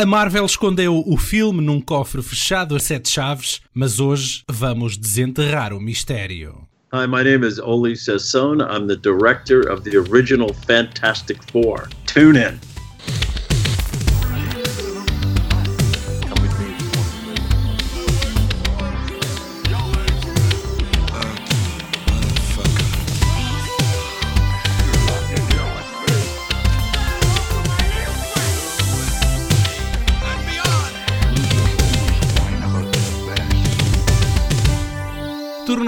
A Marvel escondeu o filme num cofre fechado a sete chaves, mas hoje vamos desenterrar o mistério. Hi, my name is Oli Sassone. I'm the director of the original Fantastic Four. Tune in.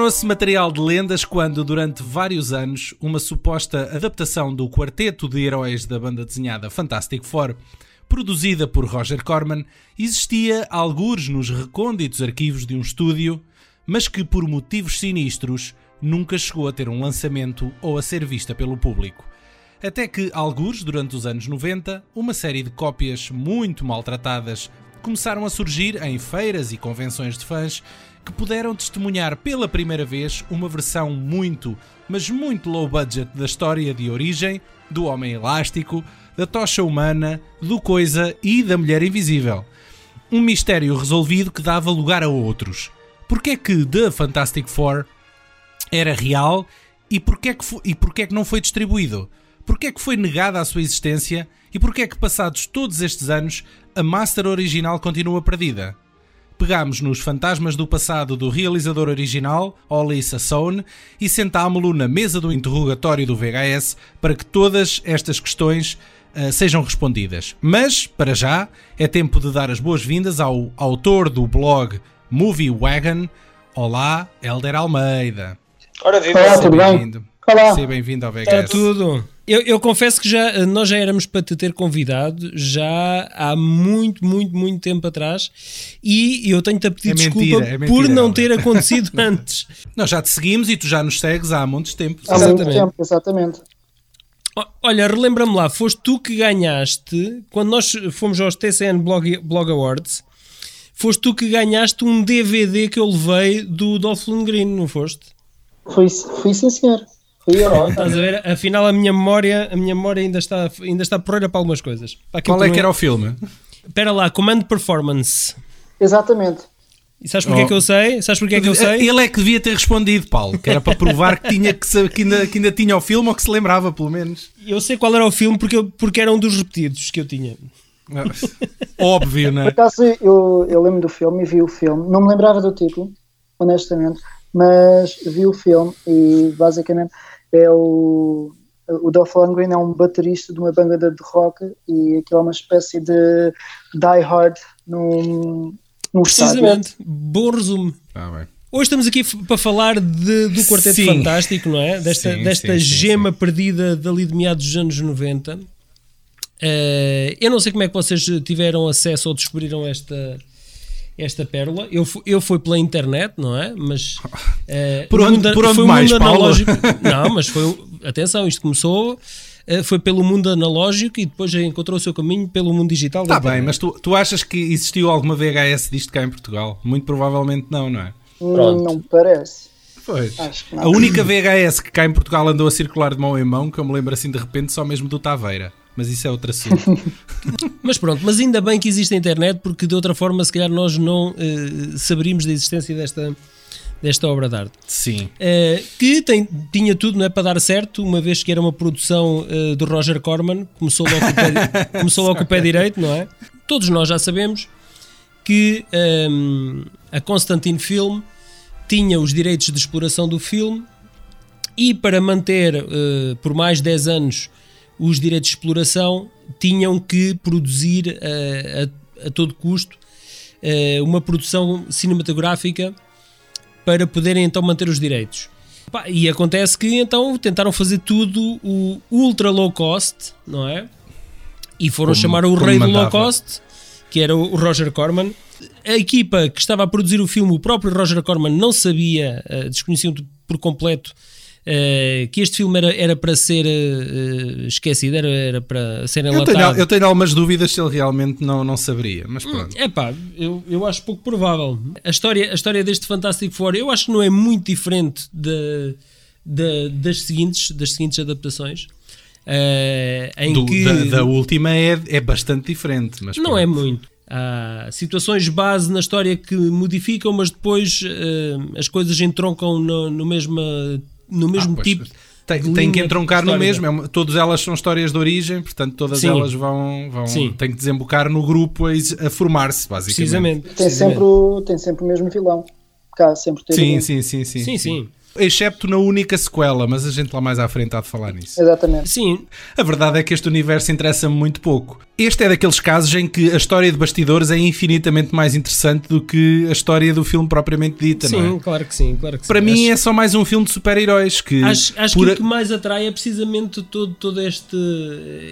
Tornou-se material de lendas quando, durante vários anos, uma suposta adaptação do quarteto de heróis da banda desenhada Fantastic Four, produzida por Roger Corman, existia algures nos recônditos arquivos de um estúdio, mas que, por motivos sinistros, nunca chegou a ter um lançamento ou a ser vista pelo público. Até que, algures, durante os anos 90, uma série de cópias muito maltratadas começaram a surgir em feiras e convenções de fãs que puderam testemunhar pela primeira vez uma versão muito, mas muito low budget da história de origem do Homem Elástico, da Tocha Humana, do Coisa e da Mulher Invisível. Um mistério resolvido que dava lugar a outros. Porquê é que The Fantastic Four era real e porquê é que, e porquê é que não foi distribuído? Porquê é que foi negada a sua existência e porquê é que passados todos estes anos a master original continua perdida? Pegámos nos fantasmas do passado do realizador original, Oli Sassone, e sentámo-lo na mesa do interrogatório do VHS para que todas estas questões uh, sejam respondidas. Mas, para já, é tempo de dar as boas-vindas ao autor do blog Movie Wagon. Olá, Helder Almeida. Ora, viva! Olá, tudo bem? Olá. Seja bem-vindo ao VHS. Está tudo. Eu, eu, confesso que já, nós já éramos para te ter convidado já há muito, muito, muito tempo atrás e eu tenho-te a pedir é desculpa mentira, é mentira, por não ter acontecido antes. Nós já te seguimos e tu já nos segues há muitos tempos. Há muito tempo, exatamente. Olha, relembra-me lá, foste tu que ganhaste, quando nós fomos aos TCN Blog, Blog Awards, foste tu que ganhaste um DVD que eu levei do Dolph Lundgren, não foste? Foi, foi sim, senhor. Estás a ver? Afinal, a minha memória, a minha memória ainda está, ainda está porreira para algumas coisas. Para Qual é que era o filme? Espera lá, Command Performance. Exatamente. E sabes porquê oh. que eu sei? Sabes porquê que eu sei? Ele é que devia ter respondido, Paulo, que era para provar que, tinha que, que, ainda, que ainda tinha o filme ou que se lembrava, pelo menos. Eu sei qual era o filme porque, porque era um dos repetidos que eu tinha. Óbvio, não é? Por acaso, eu, eu lembro do filme e vi o filme. Não me lembrava do título, honestamente, mas vi o filme e basicamente é o, o Dolph Lundgren é um baterista de uma banda de rock e aquilo é uma espécie de Die Hard num, num Precisamente, estádio. bom resumo. Ah, Hoje estamos aqui para falar de, do Quarteto sim. Fantástico, não é? Desta, sim, desta sim, gema perdida dali de meados dos anos 90. Uh, eh, eu não sei como é que vocês tiveram acesso ou descobriram esta, esta pérola. Eu, eu fui pela internet, não é? Mas uh, por onde, mundo, por onde foi mais, mundo analógico. Não, mas foi atenção, isto começou uh, foi pelo mundo analógico e depois encontrou o seu caminho pelo mundo digital. Está bem, mas tu, tu achas que existiu alguma VHS disto cá em Portugal? Muito provavelmente não, não é? Pronto. Não parece. Pois. A única VHS que cá em Portugal andou a circular de mão em mão, que eu me lembro assim de repente, só mesmo do Taveira mas isso é outro assunto. mas pronto, mas ainda bem que existe a internet, porque de outra forma, se calhar, nós não uh, saberíamos da existência desta, desta obra de arte. Sim. Uh, que tem, tinha tudo não é, para dar certo, uma vez que era uma produção uh, do Roger Corman, começou logo, com o pé, começou logo com o pé direito, não é? Todos nós já sabemos que um, ehm, a Constantine Film tinha os direitos de exploração do filme e para manter uh, por mais 10 anos os direitos de exploração tinham que produzir uh, a, a, todo custo uh, uma produção cinematográfica para poderem então manter os direitos. E acontece que então tentaram fazer tudo o ultra low cost, não é? E foram como, chamar o rei mandava. do low cost, que era o Roger Corman. A equipa que estava a produzir o filme, o próprio Roger Corman, não sabia, uh, desconhecia por completo Uh, que este filme era, era para ser uh, esquecido, era, era para ser enlatado. Eu tenho, eu tenho algumas dúvidas se ele realmente não, não saberia, mas pronto. É hum, pá, eu, eu acho pouco provável. A história, a história deste Fantastic Four eu acho que não é muito diferente de, de, das, seguintes, das seguintes adaptações. uh, em Do- que da, da última é, é bastante diferente. Mas não pronto. é muito. Há situações base na história que modificam, mas depois as coisas entroncam no, no mesmo, no mesmo Ah, pois, tipo. Tem, tem que entroncar no mesmo, é uma- todas elas são histórias de origem, portanto todas Sim. elas vão, vão Sim. têm que desembocar no grupo a, a formar-se, basicamente. Precisamente. Tem precisamente. sempre, o, tem sempre o mesmo vilão. Cá sempre teve Sim, sim, sim, sim, Sim, sim. Excepto na única sequela, mas a gente lá mais à frente há de falar nisso. Exatamente. Sim, A verdade é que este universo interessa-me muito pouco. Este é daqueles casos em que a história de bastidores é infinitamente mais interessante do que a história do filme propriamente dita, não sim, é? claro que sim, claro que Para sim. mim é acho, só mais um filme de super-heróis que, acho, acho por que a- o que mais atrai é precisamente todo, todo este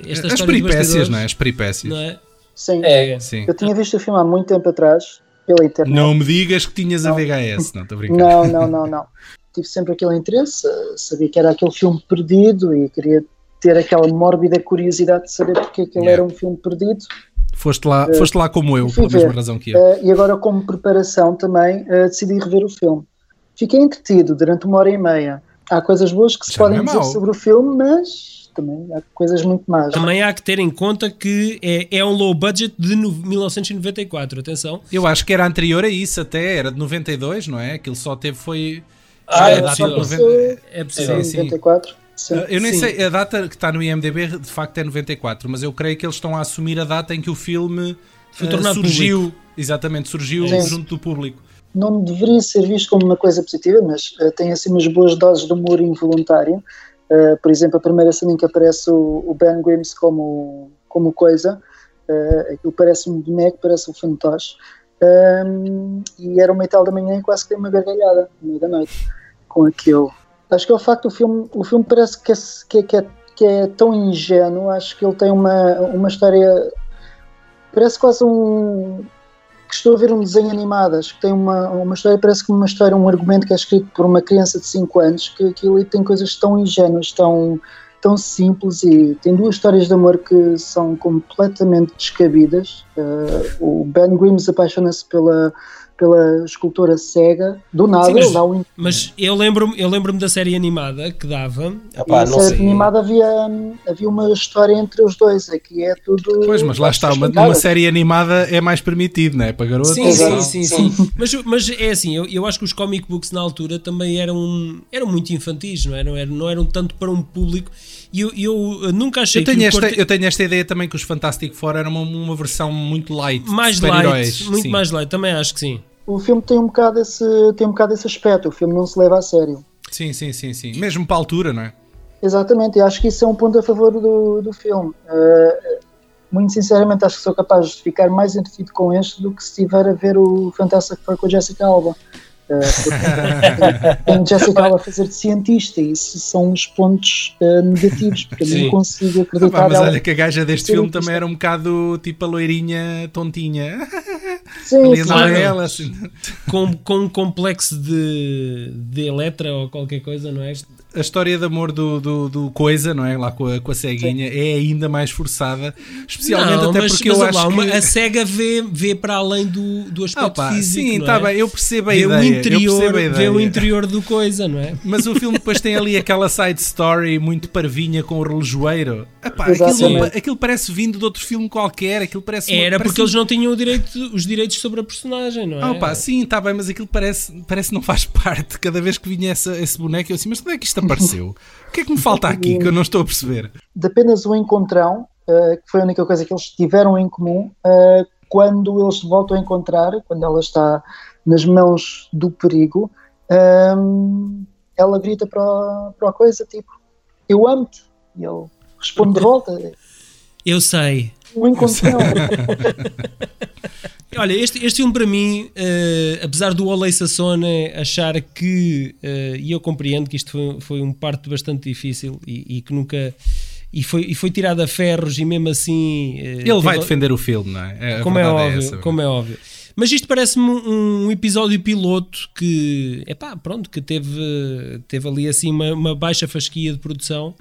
esta as peripécias, bastidores, não é? As peripécias. não é? Sim. É, Sim. Eu tinha visto o filme há muito tempo atrás, pela internet. Não me digas que tinhas a Não. VHS, não estou a brincar. Não, não, não, não. Tive sempre aquele interesse, sabia que era aquele filme perdido e queria ter aquela mórbida curiosidade de saber porque é que ele Yeah. era um filme perdido. Foste lá, foste lá como eu, pela mesma ver. razão que eu. Eh, e agora, como preparação também, eh, decidi rever o filme. Fiquei entretido durante uma hora e meia. Há coisas boas que se Já podem não é dizer sobre o filme, mas também há coisas muito más. Também há que ter em conta que é, é um low budget de no- 1994, atenção. Eu acho que era anterior a isso até, era de 92, não é? Aquilo só teve foi... Ah, é data de possível. 90 É possível. Sim, Sim, sim. 94. Sim. Eu nem Sim. sei, a data que está no IMDB de facto é 94, mas eu creio que eles estão a assumir a data em que o filme Foi tornado surgiu, exatamente, surgiu Sim. junto do público. não deveria ser visto como uma coisa positiva, mas eh, tem assim umas boas doses de humor involuntário. Eh, por exemplo, a primeira cena em que aparece o, o Ben Grimm como, como coisa, uh, aquilo parece um boneco, parece um fantoche. Um, e era uma e tal da manhã e quase que dei uma gargalhada no meio da noite com aquilo. Acho que é o facto do filme, o filme parece que é, que é, que é, que é tão ingênuo, acho que ele tem uma, uma história, parece quase um, que estou a ver um desenho animado, acho que tem uma, uma história, parece que uma história, um argumento que é escrito por uma criança de 5 anos, que aquilo ali tem coisas tão ingênuas, tão, tão simples e tem duas histórias de amor que são completamente descabidas. Uh, o Ben Grimm apaixona-se pela, pela escultora cega, do nada, Sim, mas- ele dá um Mas eu lembro-me eu lembro da série animada que dava. Epá, na não série sei. animada havia, havia uma história entre os dois, aqui é tudo. Pois, mas lá está, uma, numa série animada é mais permitido, não é? Para garotos. Sim, e sim, tal. sim, sim. Mas, mas é assim, eu, eu acho que os comic books na altura também eram, eram muito infantis, não eram, eram, não eram tanto para um público. E eu, eu nunca achei Eu tenho, esta, Quarteto- eu tenho esta ideia também que os Fantastic Four eram uma, uma versão muito light. mais light, muito Sim. mais light, também acho que sim. O filme tem um, bocado esse, tem um bocado esse aspecto, o filme não se leva a sério. Sim, sim, sim, sim. Mesmo para a altura, não é? Exatamente, e acho que isso é um ponto a favor do, do filme. Uh, muito sinceramente, acho que sou capaz de ficar mais entretido com este do que se estiver a ver o Fantastic Four com a Jessica Alba. Uh, porque tem Jessica Alba a fazer de cientista e isso são os pontos uh, negativos, porque eu não consigo Ah, acreditar pá, mas olha que a gaja deste filme também era um bocado tipo a loirinha tontinha. Sim, Ali Claro. ela assim. Com, com um complexo de, de Eletra ou qualquer coisa, não é? A história de amor do, do, do Coisa, não é? Lá com a, com a ceguinha, é ainda mais forçada. Especialmente não, até mas, porque mas eu olha lá, acho uma- que. a SEGA vê, vê para além do, do aspecto pá, físico. sim, está é? bem, eu percebo a Vê ideia. o eu interior, percebo a vê ideia. o interior do coisa, não é? Mas o filme depois tem ali aquela side story muito parvinha com o relojoeiro. Epá, aquilo, aquilo parece vindo de outro filme qualquer. Aquilo parece uma- Era parece porque um- eles não tinham o direito, os direitos sobre a personagem, não é? Ah, pá, sim, está bem, mas aquilo parece, parece que não faz parte. Cada vez que vinha essa, esse boneco, eu assim, mas onde é que isto apareceu? O que é que me falta aqui que eu não estou a perceber? de apenas um encontrão, uh, que foi a única coisa que eles tiveram em comum, uh, quando eles se voltam a encontrar, quando ela está nas mãos do perigo, um, ela grita para, a- para a coisa tipo: Eu amo-te. E ele responde de volta: Eu sei. Um encontrão. Olha, este, este filme para mim, eh, apesar do Olei Sassone achar que, eh, e eu compreendo que isto foi, foi um parto bastante difícil e, e que nunca. E foi, e foi tirado a ferros e mesmo assim. eh, Ele vai defender o filme, não é? A como é verdade óbvio, essa. como é óbvio. Mas isto parece-me um, um episódio piloto que, epá, pronto, que teve, teve ali assim uma, uma baixa fasquia de produção.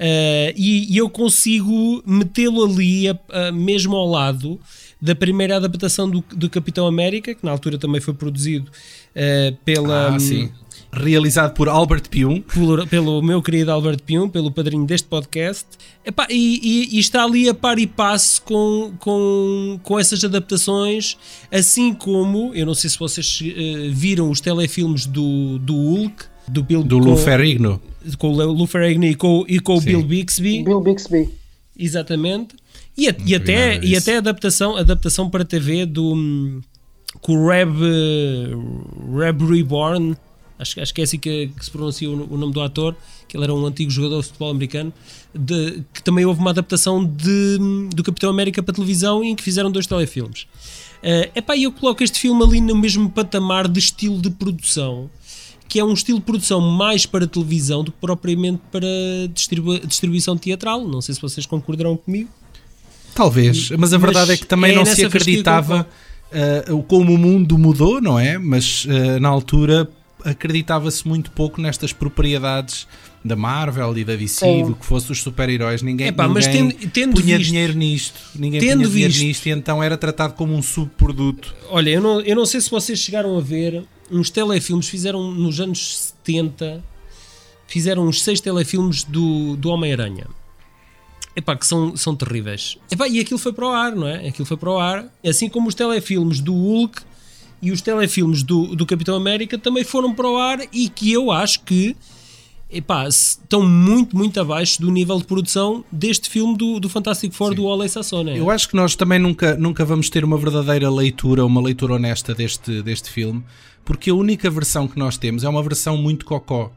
Ah, e, e eu consigo metê-lo ali a- a- mesmo ao lado da primeira adaptação do, do Capitão América, que na altura também foi produzido uh, pela. Ah, sim. Realizado por Albert Pium. Pelo, pelo meu querido Albert Pium, pelo padrinho deste podcast. Epá, e, e, e, está ali a par e passo com, com, com essas adaptações, assim como, eu não sei se vocês uh, viram os telefilmes do, do Hulk, do Bill do Lou Ferrigno. Com o Lou Ferrigno e com, e com o Bill Bixby. Bill Bixby. Exatamente. E, a, e até, e até a adaptação, adaptação para TV do com o Reb, Reb Reborn, acho, acho que é assim que, que se pronuncia o, o, nome do ator, que ele era um antigo jogador de futebol americano, de, que também houve uma adaptação de, do Capitão América para televisão em que fizeram dois telefilmes. Uh, epá, eu coloco este filme ali no mesmo patamar de estilo de produção, que é um estilo de produção mais para televisão do que propriamente para distribu distribuição teatral. Não sei se vocês concordarão comigo. Talvez, mas a verdade mas é que também é não se acreditava uh, como o mundo mudou, não é? Mas uh, na altura acreditava-se muito pouco nestas propriedades da Marvel e da DC, Sim. do que fosse os super-heróis. Ninguém, Epá, ninguém tendo, tendo punha visto, dinheiro nisto. Ninguém tendo punha dinheiro visto, nisto e então era tratado como um subproduto. Olha, eu não, eu não sei se vocês chegaram a ver uns telefilmes, fizeram nos anos 70, fizeram uns seis telefilmes do, do Homem-Aranha. Epá, que são, são terríveis. Epá, e aquilo foi para o ar, não é? Aquilo foi para o ar. Assim como os telefilmes do Hulk e os telefilmes do, do Capitão América também foram para o ar e que eu acho que epá, estão muito, muito abaixo do nível de produção deste filme do, do Fantastic Four Sim. do Ole Sassone. Eu acho que nós também nunca, nunca vamos ter uma verdadeira leitura, uma leitura honesta deste, deste filme, porque a única versão que nós temos é uma versão muito cocó.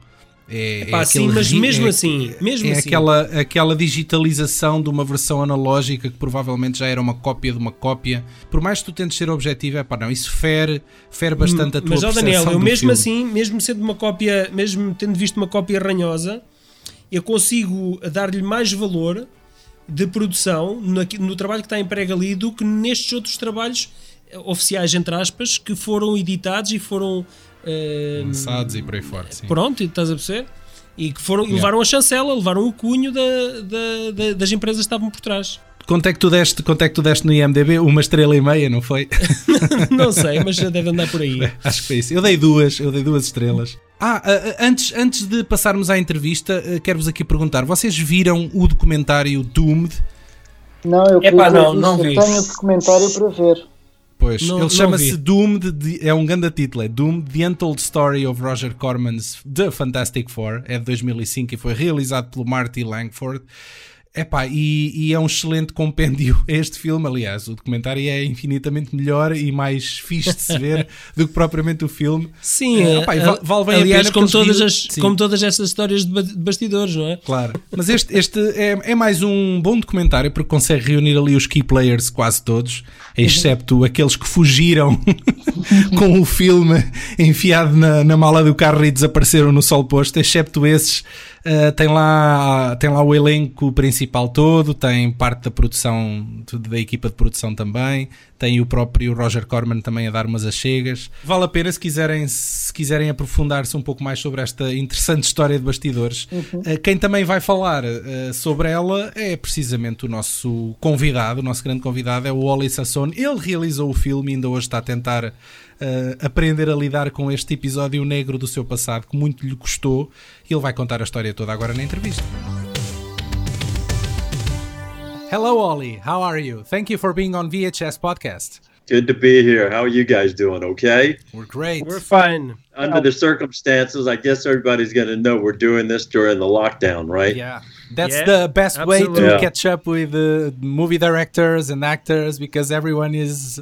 É, Epá, é sim, mas mesmo é, assim, mesmo é assim. Aquela, aquela digitalização de uma versão analógica que provavelmente já era uma cópia de uma cópia. Por mais que tu tentes ser objetivo, é pá, não, isso fere, fere bastante a tua Mas, ó Daniel, eu mesmo filme. assim, mesmo sendo uma cópia, mesmo tendo visto uma cópia ranhosa, eu consigo dar-lhe mais valor de produção no, no trabalho que está emprego ali do que nestes outros trabalhos oficiais, entre aspas, que foram editados e foram Uh, Lançados e por aí fora. Sim. Pronto, estás a perceber? E que foram, yeah. levaram a chancela, levaram o cunho da, da, da, das empresas que estavam por trás. Quanto é que tu deste, quanto é que tu deste no IMDB? Uma estrela e meia, não foi? não sei, mas já deve andar por aí. Acho que foi isso. Eu dei duas, eu dei duas estrelas. Ah, antes, antes de passarmos à entrevista, quero-vos aqui perguntar: vocês viram o documentário Doomed? Não, eu Epá, não, não vi. tenho o documentário para ver. Pois, não, ele chama-se Doomed, é um grande título, é Doomed, The Untold Story of Roger Corman's The Fantastic Four, é de 2005 e foi realizado pelo Marty Langford. Epá, e, e é um excelente compêndio este filme. Aliás, o documentário é infinitamente melhor e mais fixe de se ver do que propriamente o filme. Sim, é, epá, vale bem aliás, a pena como todas, as, como todas estas histórias de bastidores, não é? Claro, mas este, este é, é mais um bom documentário porque consegue reunir ali os key players quase todos, excepto aqueles que fugiram com o filme enfiado na, na mala do carro e desapareceram no sol posto, excepto esses Uh, tem, lá, tem lá o elenco principal todo, tem parte da produção, da equipa de produção também, tem o próprio Roger Corman também a dar umas achegas. Vale a pena se quiserem, se quiserem aprofundar-se um pouco mais sobre esta interessante história de bastidores. Uhum. Uh, quem também vai falar uh, sobre ela é precisamente o nosso convidado, o nosso grande convidado é o Oli Sasson. Ele realizou o filme e ainda hoje está a tentar uh, aprender a lidar com este episódio negro do seu passado que muito lhe custou e ele vai contar a história toda agora na entrevista. Hello, Ollie. How are you? Thank you for being on VHS Podcast. Good to be here. How are you guys doing? Okay? We're great. We're fine. Under the circumstances, I guess everybody's going to know we're doing this during the lockdown, right? Yeah. That's yeah, the best absolutely. way to yeah. catch up with the movie directors and actors because everyone is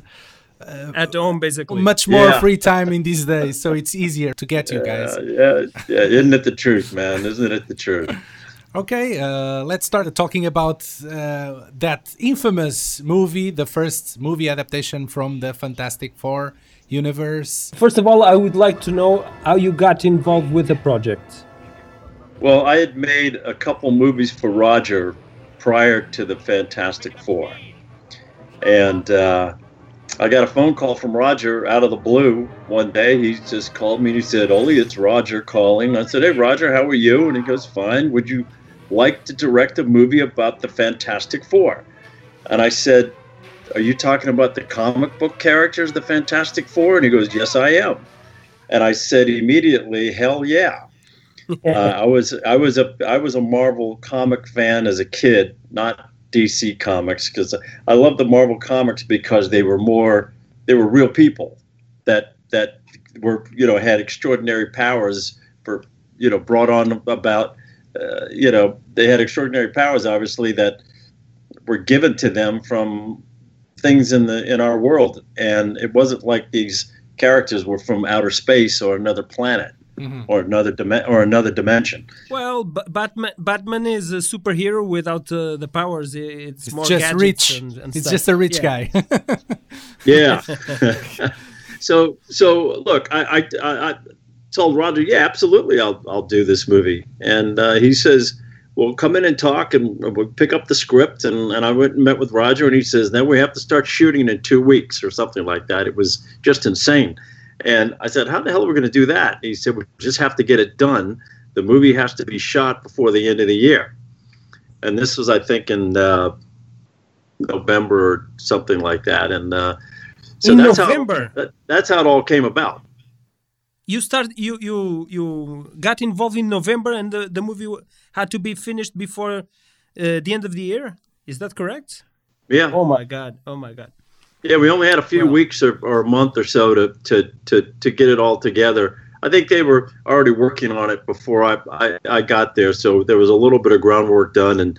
uh, at home basically. much more yeah. free time in these days so it's easier to get you guys. yeah yeah isn't it the truth man? Isn't it the truth? Okay uh, let's start talking about uh, that infamous movie the first movie adaptation from the fantastic four universe. First of all i would like to know how you got involved with the project. Well i had made a couple movies for roger prior to the fantastic four. And uh, I got a phone call from Roger out of the blue one day. He just called me and he said, Oley, it's Roger calling. I said, Hey, Roger, how are you? And he goes, Fine. Would you like to direct a movie about the Fantastic Four? And I said, Are you talking about the comic book characters, the Fantastic Four? And he goes, Yes, I am. And I said immediately, Hell yeah. uh, I was I was a I was a Marvel comic fan as a kid, not DC comics, because I love the Marvel comics because they were more they were real people that that were you know had extraordinary powers for you know brought on about uh, you know they had extraordinary powers obviously that were given to them from things in the in our world. And it wasn't like these characters were from outer space or another planet Mm-hmm. or another dim- or another dimension. Well, B- Batman Batman is a superhero without uh, the powers. It's, it's more just rich. And, and it's stuff. just a rich yeah. guy. yeah. so so look, I, I I told Roger, yeah, absolutely, I'll I'll do this movie, and uh, he says. Well, come in and talk, and we'll pick up the script. And, and I went and met with Roger, and he says, "Then we have to start shooting in two weeks or something like that." It was just insane. And I said, How the hell are we going to do that? And he said, We just have to get it done. The movie has to be shot before the end of the year. And this was, I think, in uh, November or something like that. And uh, so in that's November. How, that, that's how it all came about. You start you you you got involved in November, and the, the movie had to be finished before uh, the end of the year. Is that correct? Yeah. Oh my god! Oh my god! Yeah, we only had a few Wow. weeks or, or a month or so to, to, to, to get it all together. I think they were already working on it before I, I, I got there, so there was a little bit of groundwork done. And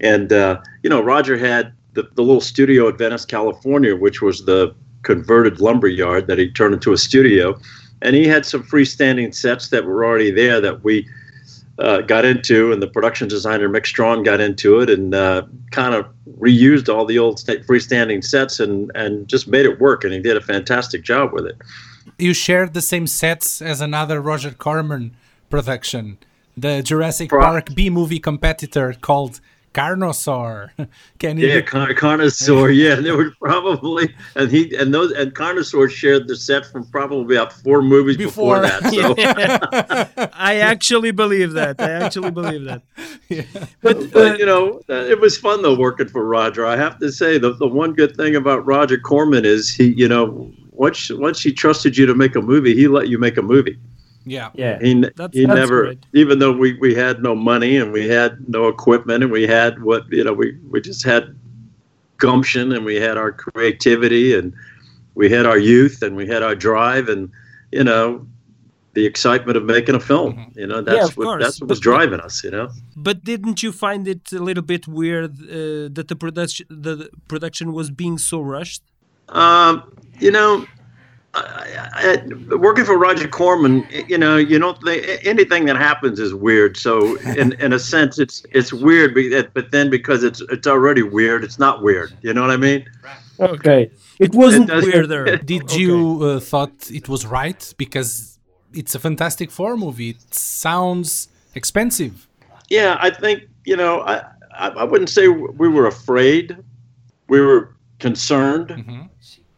and uh, you know, Roger had the, the little studio at Venice, California, which was the converted lumber yard that he turned into a studio, and he had some freestanding sets that were already there that we uh, got into, and the production designer Mick Strawn got into it, and uh, kind of reused all the old sta- freestanding sets and and just made it work. And he did a fantastic job with it. you shared the same sets as another Roger Corman production, the Jurassic Pro- Park B movie competitor called Carnosaur. Can you? Yeah, Car- Carnosaur. Yeah, there were probably and he and those and Carnosaur shared the set from probably about four movies before, Before. that. So. I actually believe that. I actually believe that. But uh, you know, uh, it was fun though working for Roger. I have to say the the one good thing about Roger Corman is he, you know, once once he trusted you to make a movie, he let you make a movie. Yeah. Yeah. He That's- he that's never, great. even though we we had no money and we had no equipment and we had what you know we we just had gumption and we had our creativity and we had our youth and we had our drive and you know the excitement of making a film. Mm-hmm. You know, that's of what course. that's what was But- driving us. You know. But didn't you find it a little bit weird uh, that the production the production was being so rushed? Um, you know, I, I, I- working for Roger Corman, you know, you don't think anything that happens is weird. So, in in a sense, it's it's weird, be- but then because it's it's already weird, it's not weird. You know what I mean? Okay. It wasn't It does- weirder. Did Okay. you uh, thought it was right because it's a Fantastic Four movie? It sounds expensive. Yeah, I think you know, I I, I wouldn't say we were afraid. We were concerned. Mhm.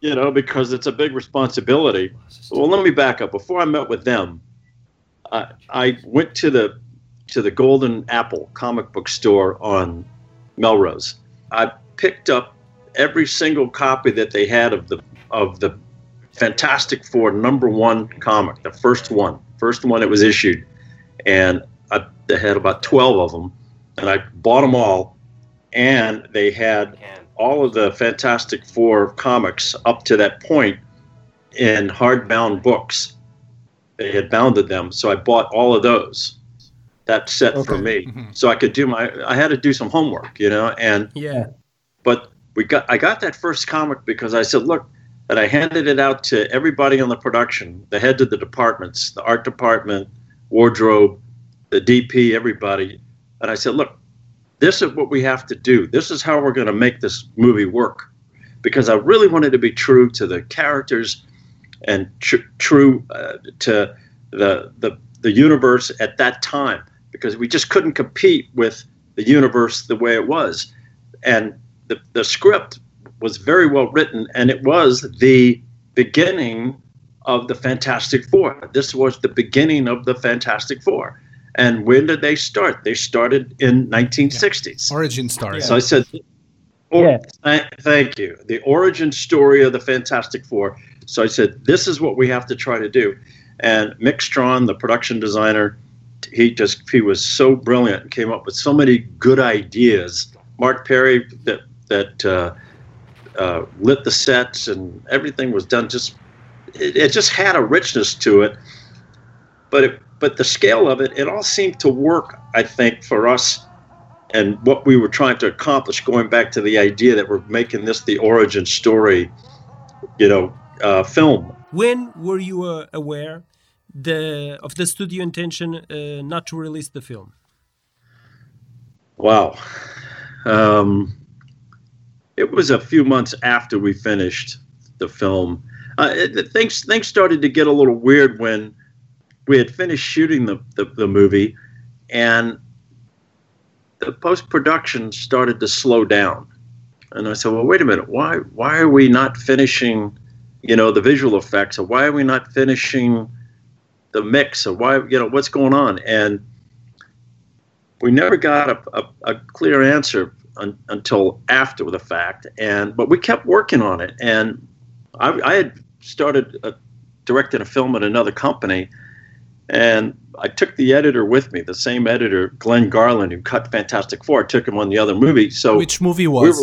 You know, because it's a big responsibility. Well, let me back up. Before I met with them, I, I went to the to the Golden Apple comic book store on Melrose. I picked up every single copy that they had of the of the Fantastic Four number one comic, the first one, first one that was issued, and I, they had about twelve of them, and I bought them all, and they had all of the Fantastic Four comics up to that point in hardbound books. They had bounded them, so I bought all of those. That set for me, Mhm. so I could do my. I had to do some homework, you know, and Yeah. but we got. I got that first comic because I said, look, and I handed it out to everybody on the production, the head of the departments, the art department, wardrobe, the DP, everybody, and I said, look, this is what we have to do. This is how we're going to make this movie work. Because I really wanted to be true to the characters and tr- true uh, to the, the the universe at that time. Because we just couldn't compete with the universe the way it was, and the the script was very well written, and it was the beginning of the Fantastic Four. This was the beginning of the Fantastic Four. And when did they start? They started in 1960s. Origin story. So I said, Or, Yeah. th- thank you. The origin story of the Fantastic Four. So I said, this is what we have to try to do. And Mick Strawn, the production designer, he just he was so brilliant and came up with so many good ideas. Mark Parry that that uh, uh, lit the sets and everything was done just it, it just had a richness to it. But it, but the scale of it, it all seemed to work. I think for us and what we were trying to accomplish, going back to the idea that we're making this the origin story, you know, uh, film. When were you uh, aware the of the studio intention uh, not to release the film? Wow. Um, it was a few months after we finished the film. Uh, it, things things started to get a little weird when we had finished shooting the, the, the movie, and the post production started to slow down. And I said, "Well, wait a minute. Why why are we not finishing, you know, the visual effects? Or why are we not finishing the mix? Or why you know what's going on?" And we never got a, a, a clear answer un, until after the fact. And but we kept working on it. And I, I had started uh, directing a film at another company, and I took the editor with me, the same editor, Glenn Garland, who cut Fantastic Four. I took him on the other movie. So Which movie we was?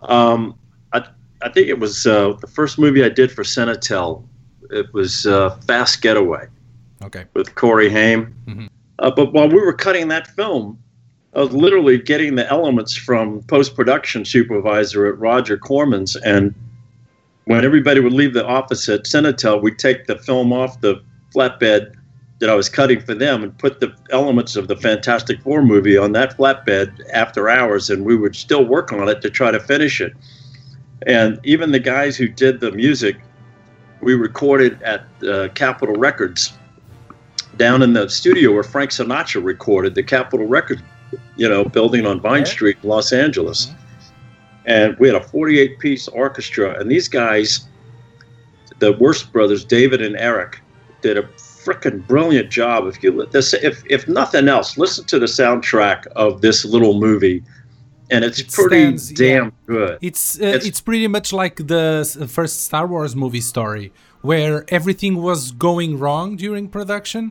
were- um, I, I think it was uh, the first movie I did for Cinetel. It was uh, Fast Getaway Okay. with Corey Haim. Mhm. Uh, but while we were cutting that film, I was literally getting the elements from post production supervisor at Roger Corman's. And when everybody would leave the office at Cinetel, we'd take the film off the flatbed that I was cutting for them and put the elements of the Fantastic Four movie on that flatbed after hours. And we would still work on it to try to finish it. And even the guys who did the music, we recorded at uh, Capitol Records down in the studio where Frank Sinatra recorded the Capitol Records, you know, building on Vine. Street, in Los Angeles. And we had a 48 piece orchestra, and these guys, the Wurst brothers, David and Eric, did a freaking brilliant job. If you this, if if nothing else, listen to the soundtrack of this little movie, and it's It pretty stands- damn good. It's uh, It's- it's pretty much like the first Star Wars movie story, where everything was going wrong during production,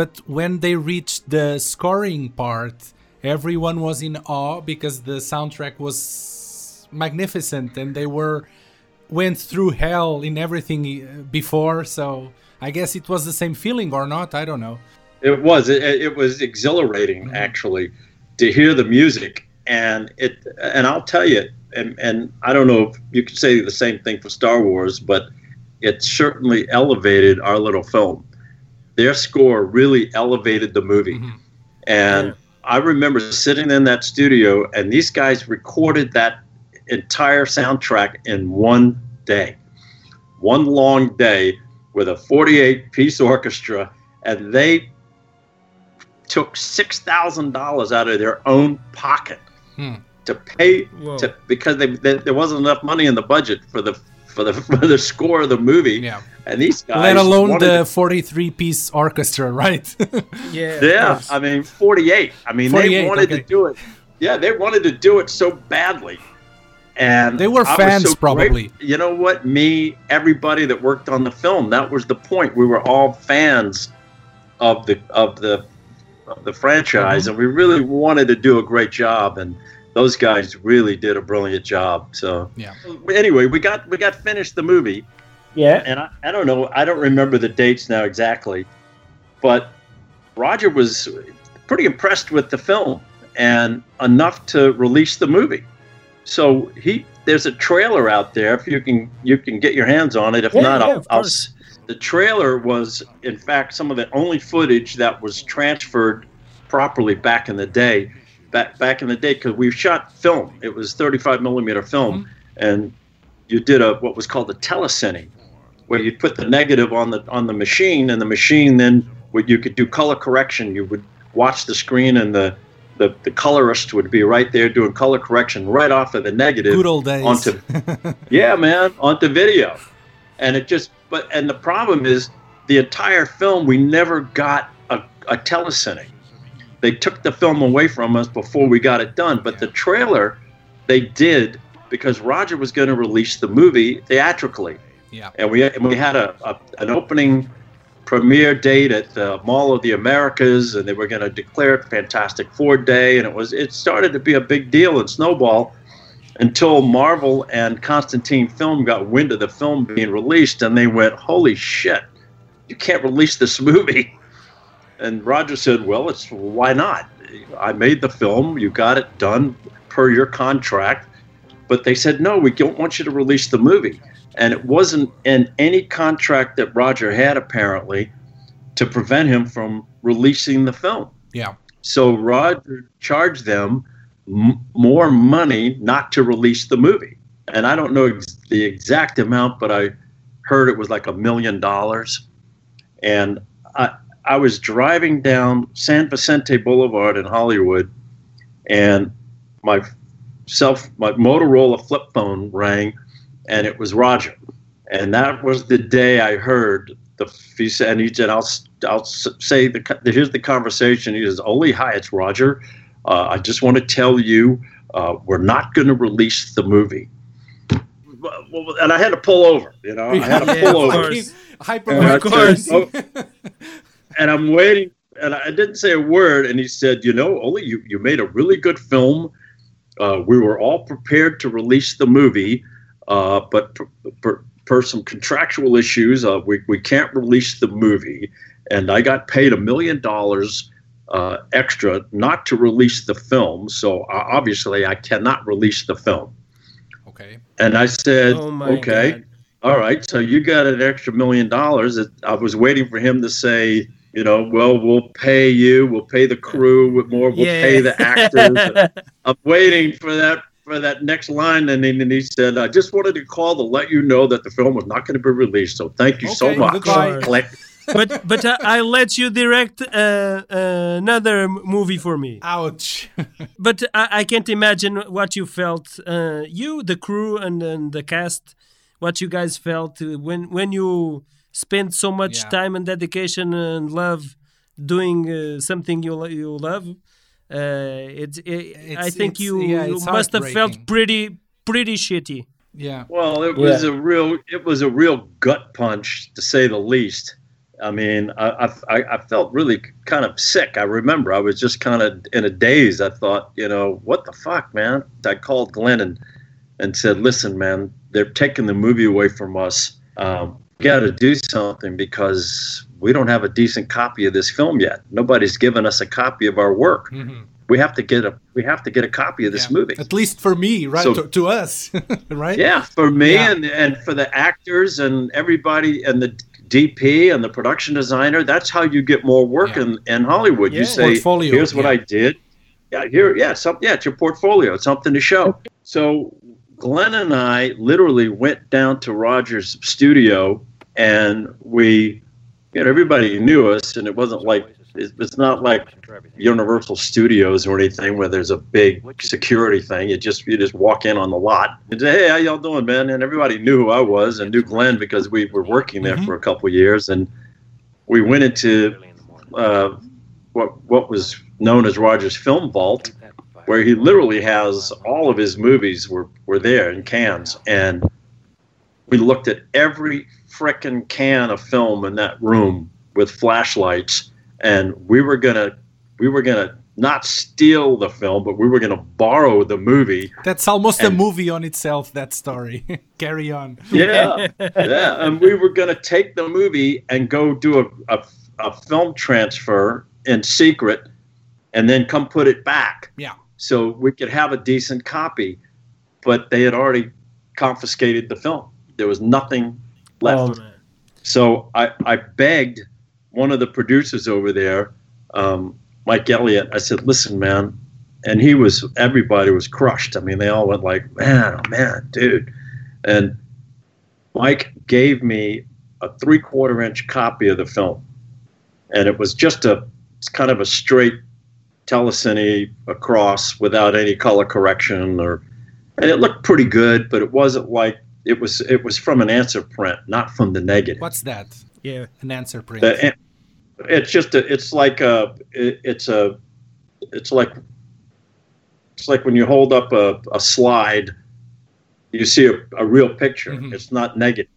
but when they reached the scoring part, everyone was in awe because the soundtrack was magnificent and they were went through hell in everything uh, before. So I guess it was the same feeling or not. I don't know. It was. It, it was exhilarating, actually, to hear the music, and it. And I'll tell you, and and I don't know if you could say the same thing for Star Wars, but it certainly elevated our little film. Their score really elevated the movie, Mhm. and I remember sitting in that studio, and these guys recorded that entire soundtrack in one day, one long day with a 48 piece orchestra, and they took six thousand dollars out of their own pocket Hmm. to pay Whoa. to because they, they, there wasn't enough money in the budget for the for the for the score of the movie. Yeah. And these guys, Let alone wanted the 43 piece orchestra, right? yeah, yeah. I mean, 48. I mean, 48, they wanted okay. to do it. Yeah, they wanted to do it so badly. And They were fans, so probably. great- You know what? Me, everybody that worked on the film, that was the point. We were all fans of the of the of the franchise, Mhm. and we really wanted to do a great job. And those guys really did a brilliant job. So Yeah. Anyway, we got we got finished the movie Yeah. and I, I don't know, I don't remember the dates now exactly, but Roger was pretty impressed with the film and enough to release the movie. So he there's a trailer out there if you can you can get your hands on it. If Yeah, not, yeah, I'll, I'll the trailer was in fact some of the only footage that was transferred properly back in the day. Back back in the day because we shot film. It was 35 millimeter film, mm-hmm. and you did a what was called a telecine, where you put the negative on the on the machine, and the machine then what you could do color correction. You would watch the screen, and the the, the colorist would be right there doing color correction right off of the negative Good old days. onto yeah man onto video and it just but and the problem is the entire film we never got a, a telecine they took the film away from us before we got it done but the trailer they did because Roger was going to release the movie theatrically, Yeah. and we and we had a, a an opening premiere date at the Mall of the Americas, and they were going to declare it Fantastic Four Day, and it was it started to be a big deal and snowball until Marvel and Constantin Film got wind of the film being released, and they went, "Holy shit, you can't release this movie!" And Roger said, "Well, it's why not? I made the film, you got it done per your contract." But they said, "No, we don't want you to release the movie." And it wasn't in any contract that Roger had apparently to prevent him from releasing the film. Yeah. So Roger charged them m- more money not to release the movie. And I don't know ex- the exact amount, but I heard it was like a million dollars. And I, I was driving down San Vicente Boulevard in Hollywood, and my self, my Motorola flip phone rang, and it was Roger. And that was the day I heard the he said, and he said, "I'll I'll say the here's the conversation." He says, "Oley, hi, it's Roger. Uh, I just want to tell you, uh, we're not going to release the movie." And I had to pull over. You know, I had to Yeah, pull over. Hyper And Of course. said, "Oh," and I'm waiting, and I didn't say a word. And he said, "You know, Oley, you you made a really good film. Uh, we were all prepared to release the movie, uh, but per, per, per some contractual issues, uh, we we can't release the movie. And I got paid a million dollars." Uh, extra not to release the film, so uh, obviously I cannot release the film. Okay. And I said, Oh okay, God. all right, so you got an extra million dollars. I was waiting for him to say, you know, well, we'll pay you, we'll pay the crew with more, we'll Yeah. pay the actors. I'm waiting for that for that next line, and then and he said, I just wanted to call to let you know that the film was not going to be released. So thank you so much. goodbye. Click. but but uh, I let you direct uh, uh, another movie for me. Ouch. But I, I can't imagine what you felt. Uh, you, the crew, and, and the cast, what you guys felt uh, when when you spent so much Yeah. time and dedication and love doing uh, something you you love. Uh, it's, it, I think it's- you, yeah, you must have felt pretty pretty shitty. yeah. Well, it was a real it was a real gut punch to say the least. I mean, I, I, I felt really kind of sick. I remember I was just kind of in a daze. I thought, you know, what the fuck, man? I called Glenn and, and said, listen, man, they're taking the movie away from us. Um, we got to do something because we don't have a decent copy of this film yet. Nobody's given us a copy of our work. Mhm. We have to get a we have to get a copy of this Yeah. movie. At least for me, right? So- to, to us, right? Yeah, for me Yeah. and and for the actors and everybody and the DP and the production designer, that's how you get more work Yeah. in, in Hollywood. Yeah. You say, Portfolio, "Here's what yeah. I did." Yeah, here, yeah, some, yeah, it's your portfolio. It's something to show. So Glenn and I literally went down to Roger's studio, and we, you know, everybody knew us, and it wasn't like it's not like Universal Studios or anything where there's a big security thing. You just you just walk in on the lot and say, "Hey, how y'all doing, man?" And everybody knew who I was and knew Glenn because we were working there Mhm. for a couple of years, and we went into uh, what what was known as Rogers Film Vault, where he literally has all of his movies were were there in cans, and we looked at every frickin' can of film in that room with flashlights, and we were gonna we were gonna not steal the film, but we were gonna borrow the movie. That's almost a movie on itself. That story. Carry on. Yeah, yeah, and we were gonna take the movie and go do a, a, a film transfer in secret, and then come put it back. Yeah. so we could have a decent copy. But they had already confiscated the film. There was nothing left. Oh. So I, I begged one of the producers over there, um, Mike Elliott. I said, "Listen, man," and he was. Everybody was crushed. I mean, they all went like, "Man, oh man, dude," and Mike gave me a three-quarter inch copy of the film, and it was just a, it's kind of a straight telecine across without any color correction or, and it looked pretty good, but it wasn't like it was. It was from an answer print, not from the negative. What's that? Yeah. An answer print. The, it's just a, it's like a it's a it's like it's like when you hold up a, a slide, you see a, a real picture. Mhm. It's not negative.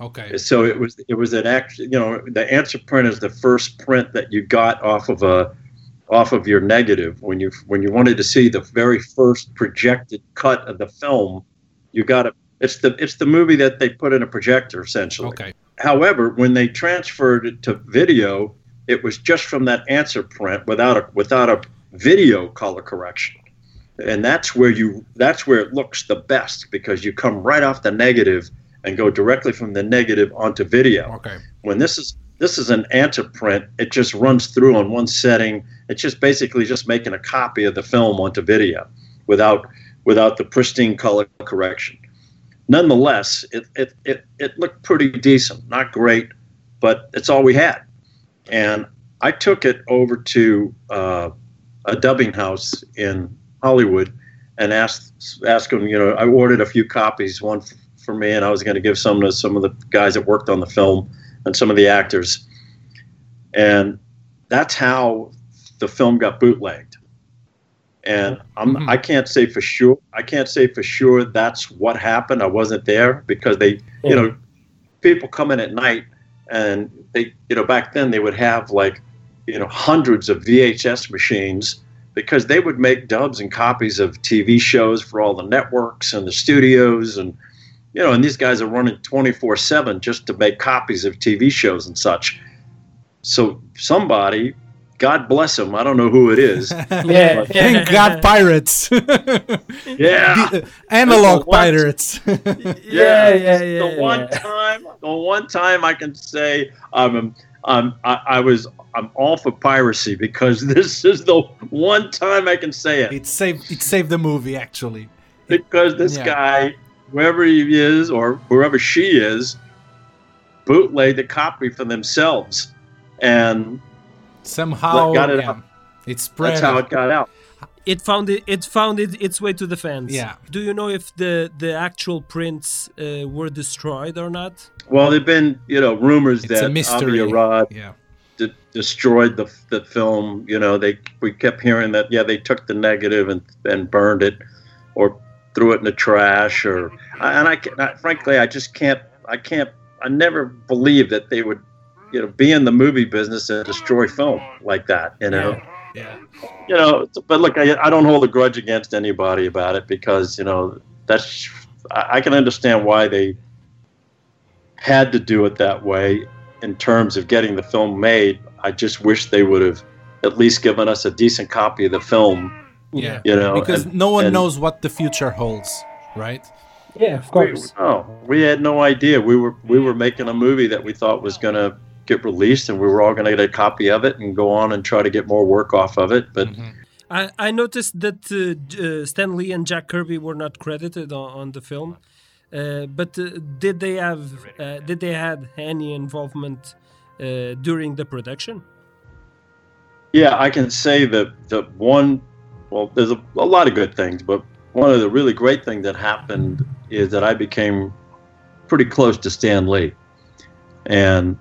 Okay. So it was it was an act. You know, the answer print is the first print that you got off of a off of your negative when you when you wanted to see the very first projected cut of the film. You got it. It's the it's the movie that they put in a projector essentially. Okay. However, when they transferred it to video, it was just from that answer print without a without a video color correction. And that's where you that's where it looks the best because you come right off the negative and go directly from the negative onto video. Okay. When this is this is an answer print, it just runs through on one setting. It's just basically just making a copy of the film onto video without without the pristine color correction nonetheless, it, it, it, it looked pretty decent. Not great, but it's all we had. And I took it over to uh, a dubbing house in Hollywood and asked asked them. You know, I ordered a few copies, one f- for me, and I was going to give some to some of the guys that worked on the film and some of the actors. And that's how the film got bootlegged. And I'm, Mhm. I can't say for sure. I can't say for sure that's what happened. I wasn't there because they, you know, people come in at night and they, you know, back then they would have like, you know, hundreds of VHS machines because they would make dubs and copies of TV shows for all the networks and the studios and, you know, and these guys are running 24 7 just to make copies of TV shows and such. So somebody, God bless them, I don't know who it is. Yeah. Thank God, pirates. Yeah. The- uh, analog What? pirates. Yeah, Yeah, yeah, yeah, The one yeah. time, the one time I can say I'm, I'm, I, I was, I'm all for piracy because this is the one time I can say it it saved. It saved the movie actually. because this Yeah. guy, whoever he is or whoever she is, bootleg the copy for themselves, and Somehow, got it yeah, out. it spread. that's how it got out. It found it, it found it, its way to the fans. Yeah. Do you know if the the actual prints uh, were destroyed or not? Well, there've been, you know, rumors It's that a mystery. Avi Arad Yeah. de- destroyed the the film. You know, they we kept hearing that yeah they took the negative and and burned it, or threw it in the trash, or and I, can- I frankly I just can't I can't I never believed that they would you know be in the movie business and destroy film like that. You know. Yeah. You know, but look, I, I don't hold a grudge against anybody about it because you know that's I, I can understand why they had to do it that way in terms of getting the film made. I just wish they would have at least given us a decent copy of the film. Yeah. You know, Because and- no one and- knows what the future holds, right? Yeah, of We, course. no, we had no idea. We were we were making a movie that we thought was going to get released, and we were all going to get a copy of it and go on and try to get more work off of it. But Mhm. I, I noticed that uh, uh, Stan Lee and Jack Kirby were not credited on, on the film, uh, but uh, did they have uh, did they had any involvement uh, during the production? Yeah, I can say that the one, well, there's a, a lot of good things, but one of the really great things that happened is that I became pretty close to Stan Lee. And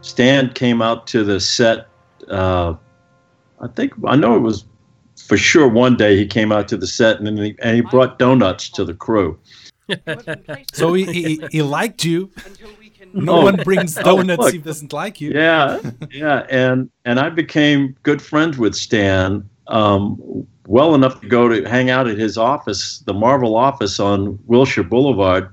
Stan came out to the set, uh, I think, I know it was for sure one day he came out to the set and, then he, and he brought donuts to the crew. So he, he, he liked you. No Oh. one brings Oh, donuts look. if doesn't like you. Yeah, yeah, and and I became good friends with Stan um, well enough to go to hang out at his office, the Marvel office on Wilshire Boulevard.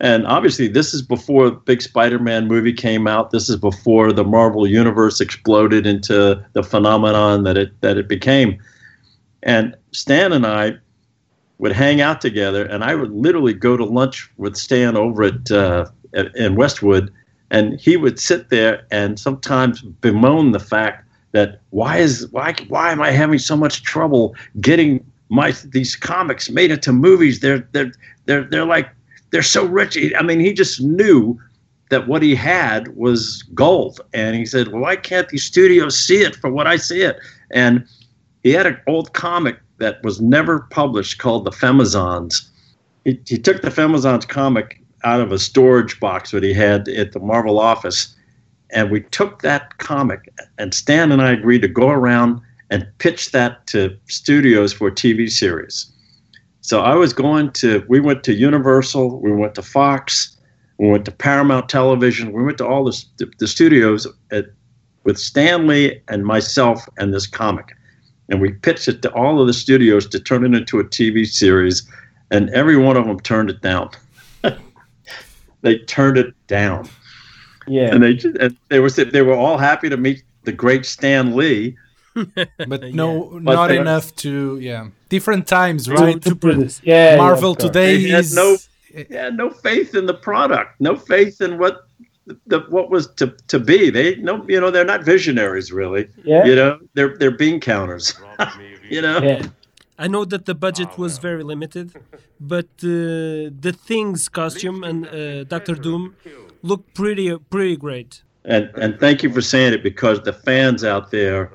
And obviously, this is before the big Spider-Man movie came out. This is before the Marvel universe exploded into the phenomenon that it that it became. And Stan and I would hang out together, and I would literally go to lunch with Stan over at, uh, at in Westwood, and he would sit there and sometimes bemoan the fact that why is why why am I having so much trouble getting my these comics made into movies? They're they're they're they're like they're so rich. I mean, he just knew that what he had was gold, and he said, "Well, why can't these studios see it for what I see it?" And he had an old comic that was never published called the Femizons. He, he took the Femizons comic out of a storage box that he had at the Marvel office, and we took that comic, and Stan and I agreed to go around and pitch that to studios for a TV series. So I was going to, we went to Universal, we went to Fox, we went to Paramount Television, we went to all the, the studios at, with Stan Lee and myself and this comic. And we pitched it to all of the studios to turn it into a TV series, and every one of them turned it down. they turned it down. Yeah. And they just, and they were they were all happy to meet the great Stan Lee, but no, But not enough to yeah. Different times, right? to produce. Yeah. Marvel yeah, today They is no- They had no faith in the product, no faith in what the what was to, to be. They no, you know, they're not visionaries really. Yeah. You know, they're they're bean counters. you know. Yeah. I know that the budget was very limited, but uh, the Thing's costume and uh, Doctor Doom look pretty pretty great. And and thank you for saying it because the fans out there,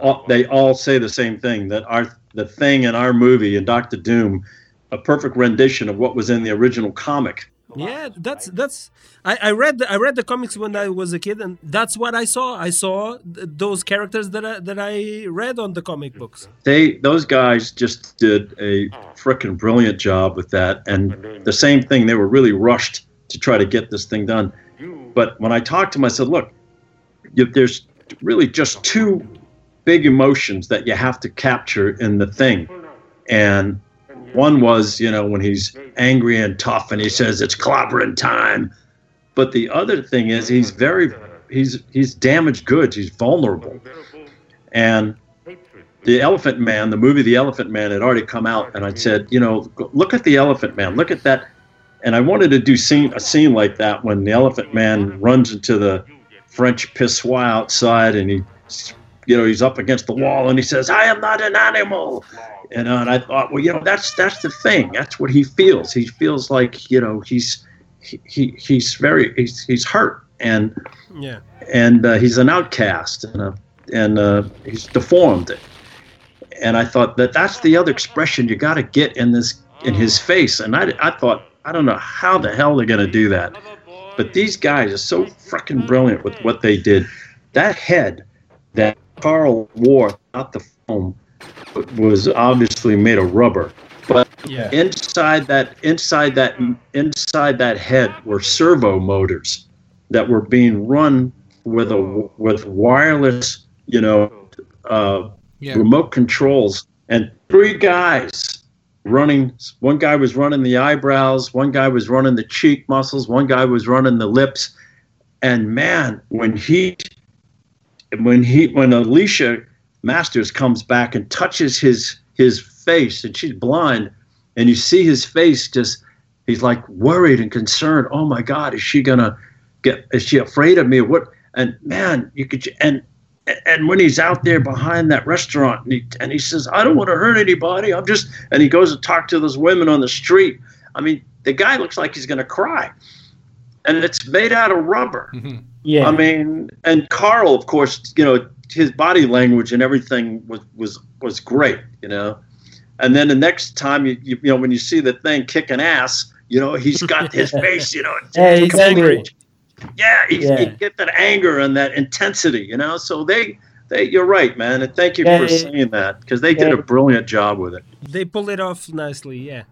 all, they all say the same thing that our the thing in our movie in Doctor Doom, a perfect rendition of what was in the original comic. Yeah, that's that's. I, I read the, I read the comics when I was a kid, and that's what I saw. I saw th- those characters that I, that I read on the comic books. They those guys just did a frickin' brilliant job with that, and the same thing. They were really rushed to try to get this thing done. But when I talked to them, I said, "Look, you, there's really just two big emotions that you have to capture in the thing, and one was, you know, when he's angry and tough, and he says it's clobbering time. But the other thing is, he's very, he's he's damaged goods. He's vulnerable, and the Elephant Man, the movie The Elephant Man had already come out, and I said, you know, look at the Elephant Man, look at that, and I wanted to do scene a scene like that when the Elephant Man runs into the French pissoir outside, and he, you know, he's up against the wall, and he says, "I am not an animal," and, uh, and I thought, well, you know, that's that's the thing, that's what he feels. He feels like, you know, he's he, he he's very he's he's hurt, and Yeah, and uh, he's an outcast and a, and uh, he's deformed. And i thought that that's the other expression you got to get in this in his face. And I, I thought i don't know how the hell they're going to do that. But these guys are so freaking brilliant with what they did. That head that carl wore not the foam was obviously made of rubber but Yeah. inside that inside that inside that head were servo motors that were being run with a with wireless you know uh, Yeah. remote controls and three guys running one guy was running the eyebrows one guy was running the cheek muscles one guy was running the lips and man when he when he when alicia masters comes back and touches his his face and she's blind and you see his face just he's like worried and concerned. Oh my god is she gonna get is she afraid of me or what? And man you could and and when he's out there behind that restaurant and he, and he says i don't want to hurt anybody. I'm just and he goes to talk to those women on the street. I mean the guy looks like he's gonna cry. And it's made out of rubber mm-hmm. Yeah. I mean, and Carl, of course, you know, his body language and everything was was was great, you know. And then the next time you you, you know when you see the thing kicking ass, you know, he's got his face, you know, Yeah, he's angry. Yeah, he's, Yeah. he get that anger and that intensity, you know. So they they you're right, man, and thank you Yeah, for yeah. saying that because they did a brilliant job with it. they pull it off nicely. Yeah.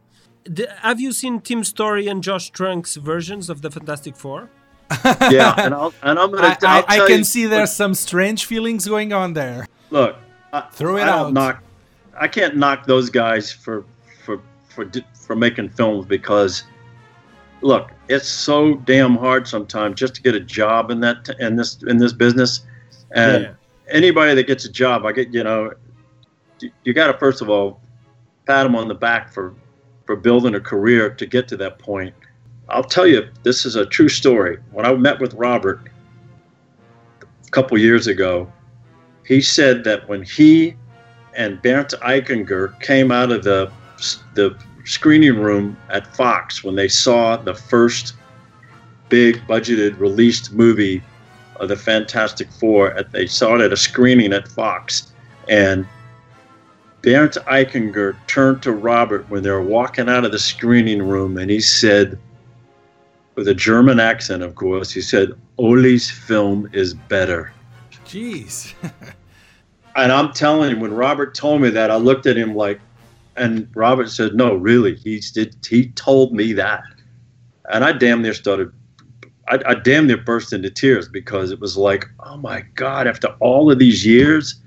D- have you seen Tim Story and Josh Trank's versions of the Fantastic Four? Yeah, and I'll and I'm gonna I, I, I can you- see there's some strange feelings going on there. look, I, Throw it I out. Knock, I can't knock those guys for for for for making films because, look, it's so damn hard sometimes just to get a job in that in this in this business, and Yeah. anybody that gets a job, I get you know, you, you got to first of all pat them on the back for for building a career to get to that point. I'll tell you, this is a true story. When I met with Robert a couple years ago, he said that when he and Bernd Eichinger came out of the the screening room at Fox when they saw the first big budgeted released movie of the Fantastic Four, at, they saw it at a screening at Fox, and Bernd Eichinger turned to Robert when they were walking out of the screening room, and he said, with a German accent, of course, he said, "Oley's film is better." Jeez. And I'm telling you, when Robert told me that, I looked at him like, and Robert said, "No, really, he did. He told me that," and I damn near started. I, I damn near burst into tears because it was like, oh my God! After all of these years,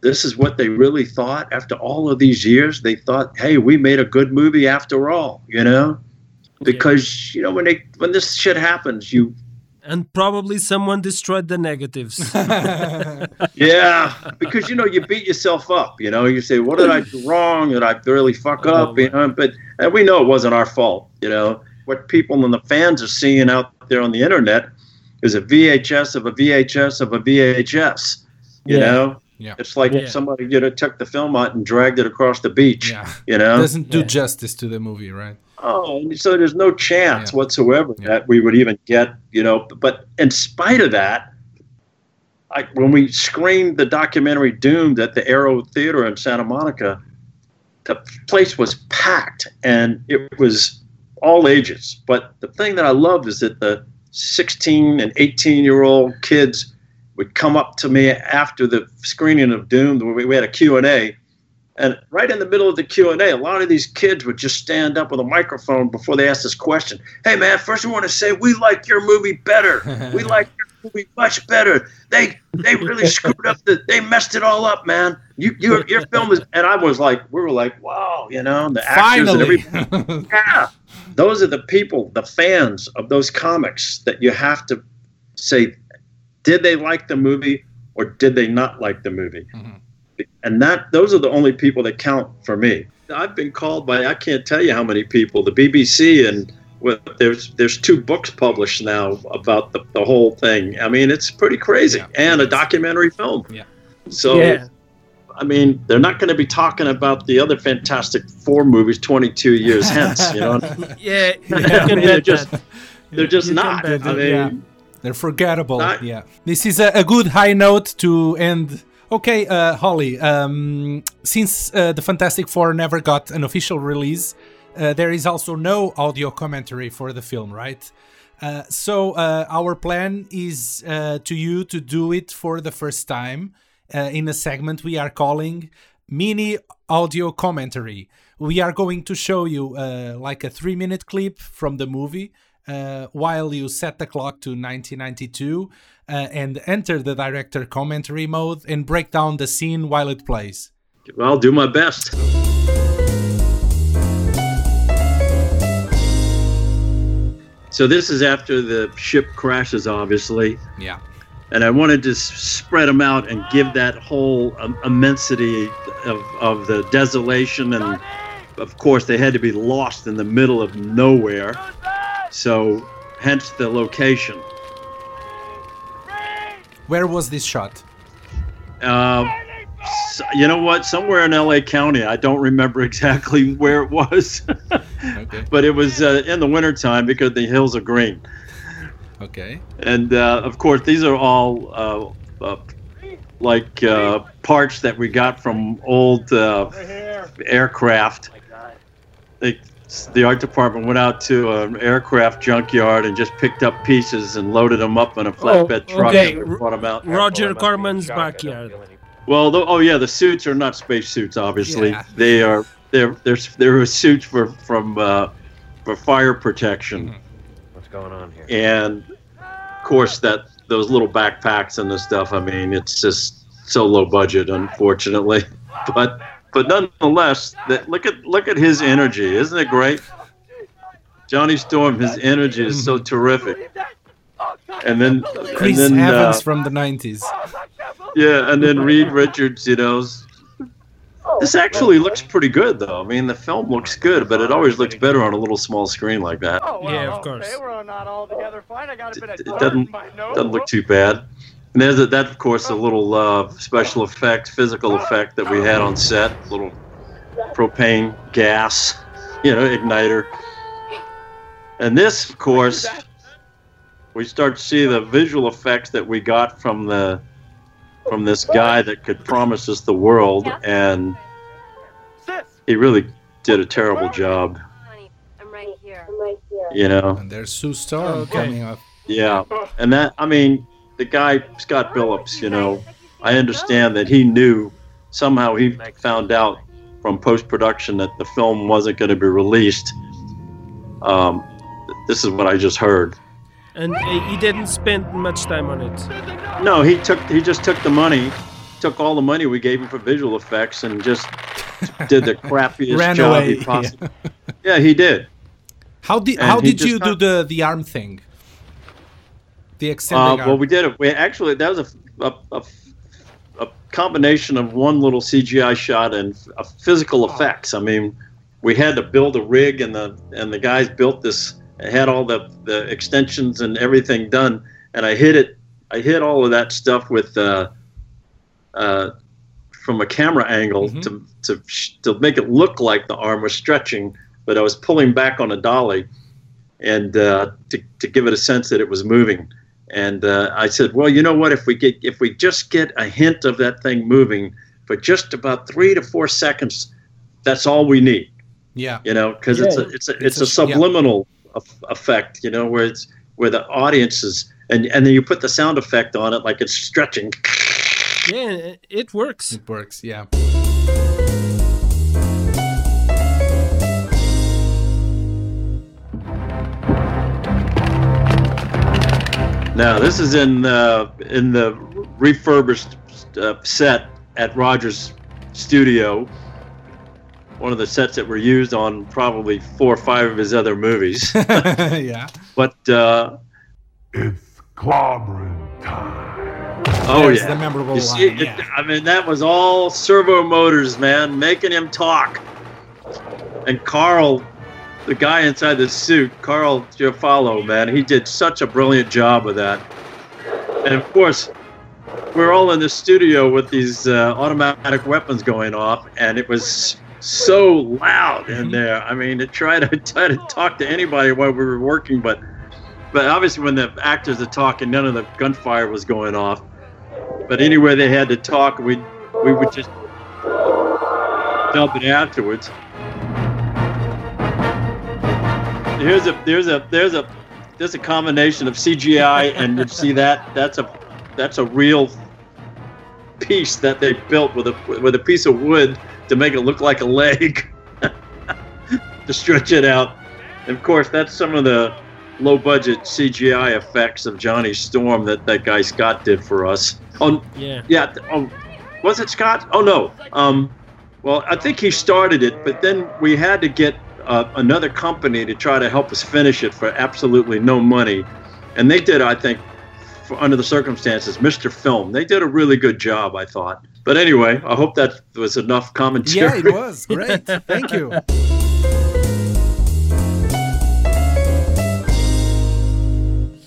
this is what they really thought. After all of these years, they thought, "Hey, we made a good movie after all," you know. Because you know when they when this shit happens, you And probably someone destroyed the negatives. Yeah, because you know you beat yourself up. You know, you say, "What did I do wrong? Did I really fuck up?" You know, but and we know it wasn't our fault. You know, what people and the fans are seeing out there on the internet is a VHS of a VHS of a VHS. You Yeah. know, Yeah. it's like Yeah. somebody you know took the film out and dragged it across the beach. Yeah. You know, it Doesn't do Yeah. justice to the movie, right? Oh, and so there's no chance Yeah. whatsoever Yeah. that we would even get, you know. But in spite of that, I, when we screened the documentary Doomed at the Aero Theater in Santa Monica, the place was packed and it was all ages. But the thing that I loved is that the 16 and 18 year old kids would come up to me after the screening of Doomed. We we had a Q&A and right in the middle of the Q&A, a lot of these kids would just stand up with a microphone before they asked this question. Hey, man, first we want to say we like your movie better. We like your movie much better. They they really screwed up. The, they messed it all up, man. You your your film is. And I was like, we were like, wow, you know, the actors and Finally. everybody. Yeah, those are the people, the fans of those comics that you have to say, did they like the movie or did they not like the movie? Mhm. And that those are the only people that count for me. I've been called by I can't tell you how many people, the BBC and with, there's there's two books published now about the, the whole thing. I mean, it's pretty crazy. Yeah. and a documentary film. Yeah. So Yeah. I mean, they're not going to be talking about the other Fantastic Four movies 22 years hence. You know, yeah, you I mean, they're just they're just You not. I mean, yeah. They're forgettable. Yeah. This is a, a good high note to end. Okay, uh, Holly. Um, since uh, the Fantastic Four never got an official release, uh, there is also no audio commentary for the film, right? Uh, so uh, our plan is uh, to you to do it for the first time uh, in a segment we are calling mini audio commentary. We are going to show you uh, like a three minute clip from the movie uh, while you set the clock to 1992 uh, and enter the director commentary mode and break down the scene while it plays. I'll do my best. So this is after the ship crashes, obviously, Yeah. and I wanted to spread them out and give that whole um, immensity of, of the desolation, and of course they had to be lost in the middle of nowhere. So, hence the location. Where was this shot? Uh, you know what? Somewhere in LA County. I don't remember exactly where it was, Okay. but it was uh, in the wintertime because the hills are green. Okay. And uh, of course, these are all uh, uh, like uh, parts that we got from old uh, aircraft. They, the art department went out to an aircraft junkyard and just picked up pieces and loaded them up in a flatbed truck okay. and brought them out. Roger Corman's backyard. Well, the, oh yeah, the suits are not space suits. Obviously, Yeah. they are. They're they're they're suits for from uh, for fire protection, What's going on here? and of course that those little backpacks and the stuff. I mean, it's just so low budget, unfortunately. But but nonetheless, that look at look at his energy. Isn't it great? Johnny Storm, his energy is so terrific. And then Chris and then, uh, from the 90s. Yeah, and then Reed Richards, you know. This actually looks pretty good, though. I mean, the film looks good, but it always looks better on a little small screen like that. Oh, well, Yeah, of course. we're not all together fine. I got a bit of It doesn't in my nose. doesn't look too bad. And there's a, that, of course, a little uh, special effect, physical effect that we had on set, little propane gas, you know, igniter. And this, of course, we start to see the visual effects that we got from the from this guy that could promise us the world, and he really did a terrible job. Honey, I'm right here. You know, And there's Sue Storm Okay. coming up. yeah. And that, I mean, the guy Scott Phillips, you know, I understand that he knew somehow he found out from post production that the film wasn't going to be released. Um, this is what I just heard. And uh, he didn't spend much time on it. No, he took he just took the money, took all the money we gave him for visual effects, and just did the crappiest Ran job away, he possibly. Yeah. he did. How did And how did just you do the the arm thing? The Uh, well, we did it. We actually that was a, a, a, a combination of one little CGI shot and physical effects. I mean, we had to build a rig, and the and the guys built this. Had all the the extensions and everything done, and I hit it. I hit all of that stuff with. Uh, uh, from a camera angle Mhm. to, to to make it look like the arm was stretching, but I was pulling back on a dolly, and uh, to to give it a sense that it was moving. And uh, I said, well, you know what? If we get if we just get a hint of that thing moving for just about three to four seconds, that's all we need. yeah. You know, because it's a it's a It's it's, a a, sh- yeah. subliminal effect. You know, where it's where the audience is, and and then you put the sound effect on it like it's stretching. Yeah, it works. It works. Yeah. Now this is in uh, in the refurbished uh, set at Rogers Studio. One of the sets that were used on probably four or five of his other movies. yeah. but uh, It's clobbering time. oh There's yeah, the memorable You see, line. it- yeah. I mean that was all servo motors, man, making him talk. And Carl, the guy inside the suit, Carl Ciarfalio, man, he did such a brilliant job with that. And of course, we're all in the studio with these uh, automatic weapons going off, and it was so loud in there. I mean, to try to try to talk to anybody while we were working, but but obviously when the actors are talking, none of the gunfire was going off. But anywhere they had to talk, we we would just dub it afterwards. Here's a there's a there's a there's a combination of CGI and you see that that's a that's a real piece that they built with a with a piece of wood to make it look like a leg to stretch it out. And of course, that's some of the low budget CGI effects of Johnny Storm that that guy Scott did for us. Oh Yeah. yeah, oh, was it Scott? Oh no. Um, well, I think he started it, but then we had to get uh, another company to try to help us finish it for absolutely no money, and they did, I think, under the circumstances, Mr. Film. They did a really good job, I thought. But anyway, I hope that was enough commentary. Yeah, it was great. Thank you.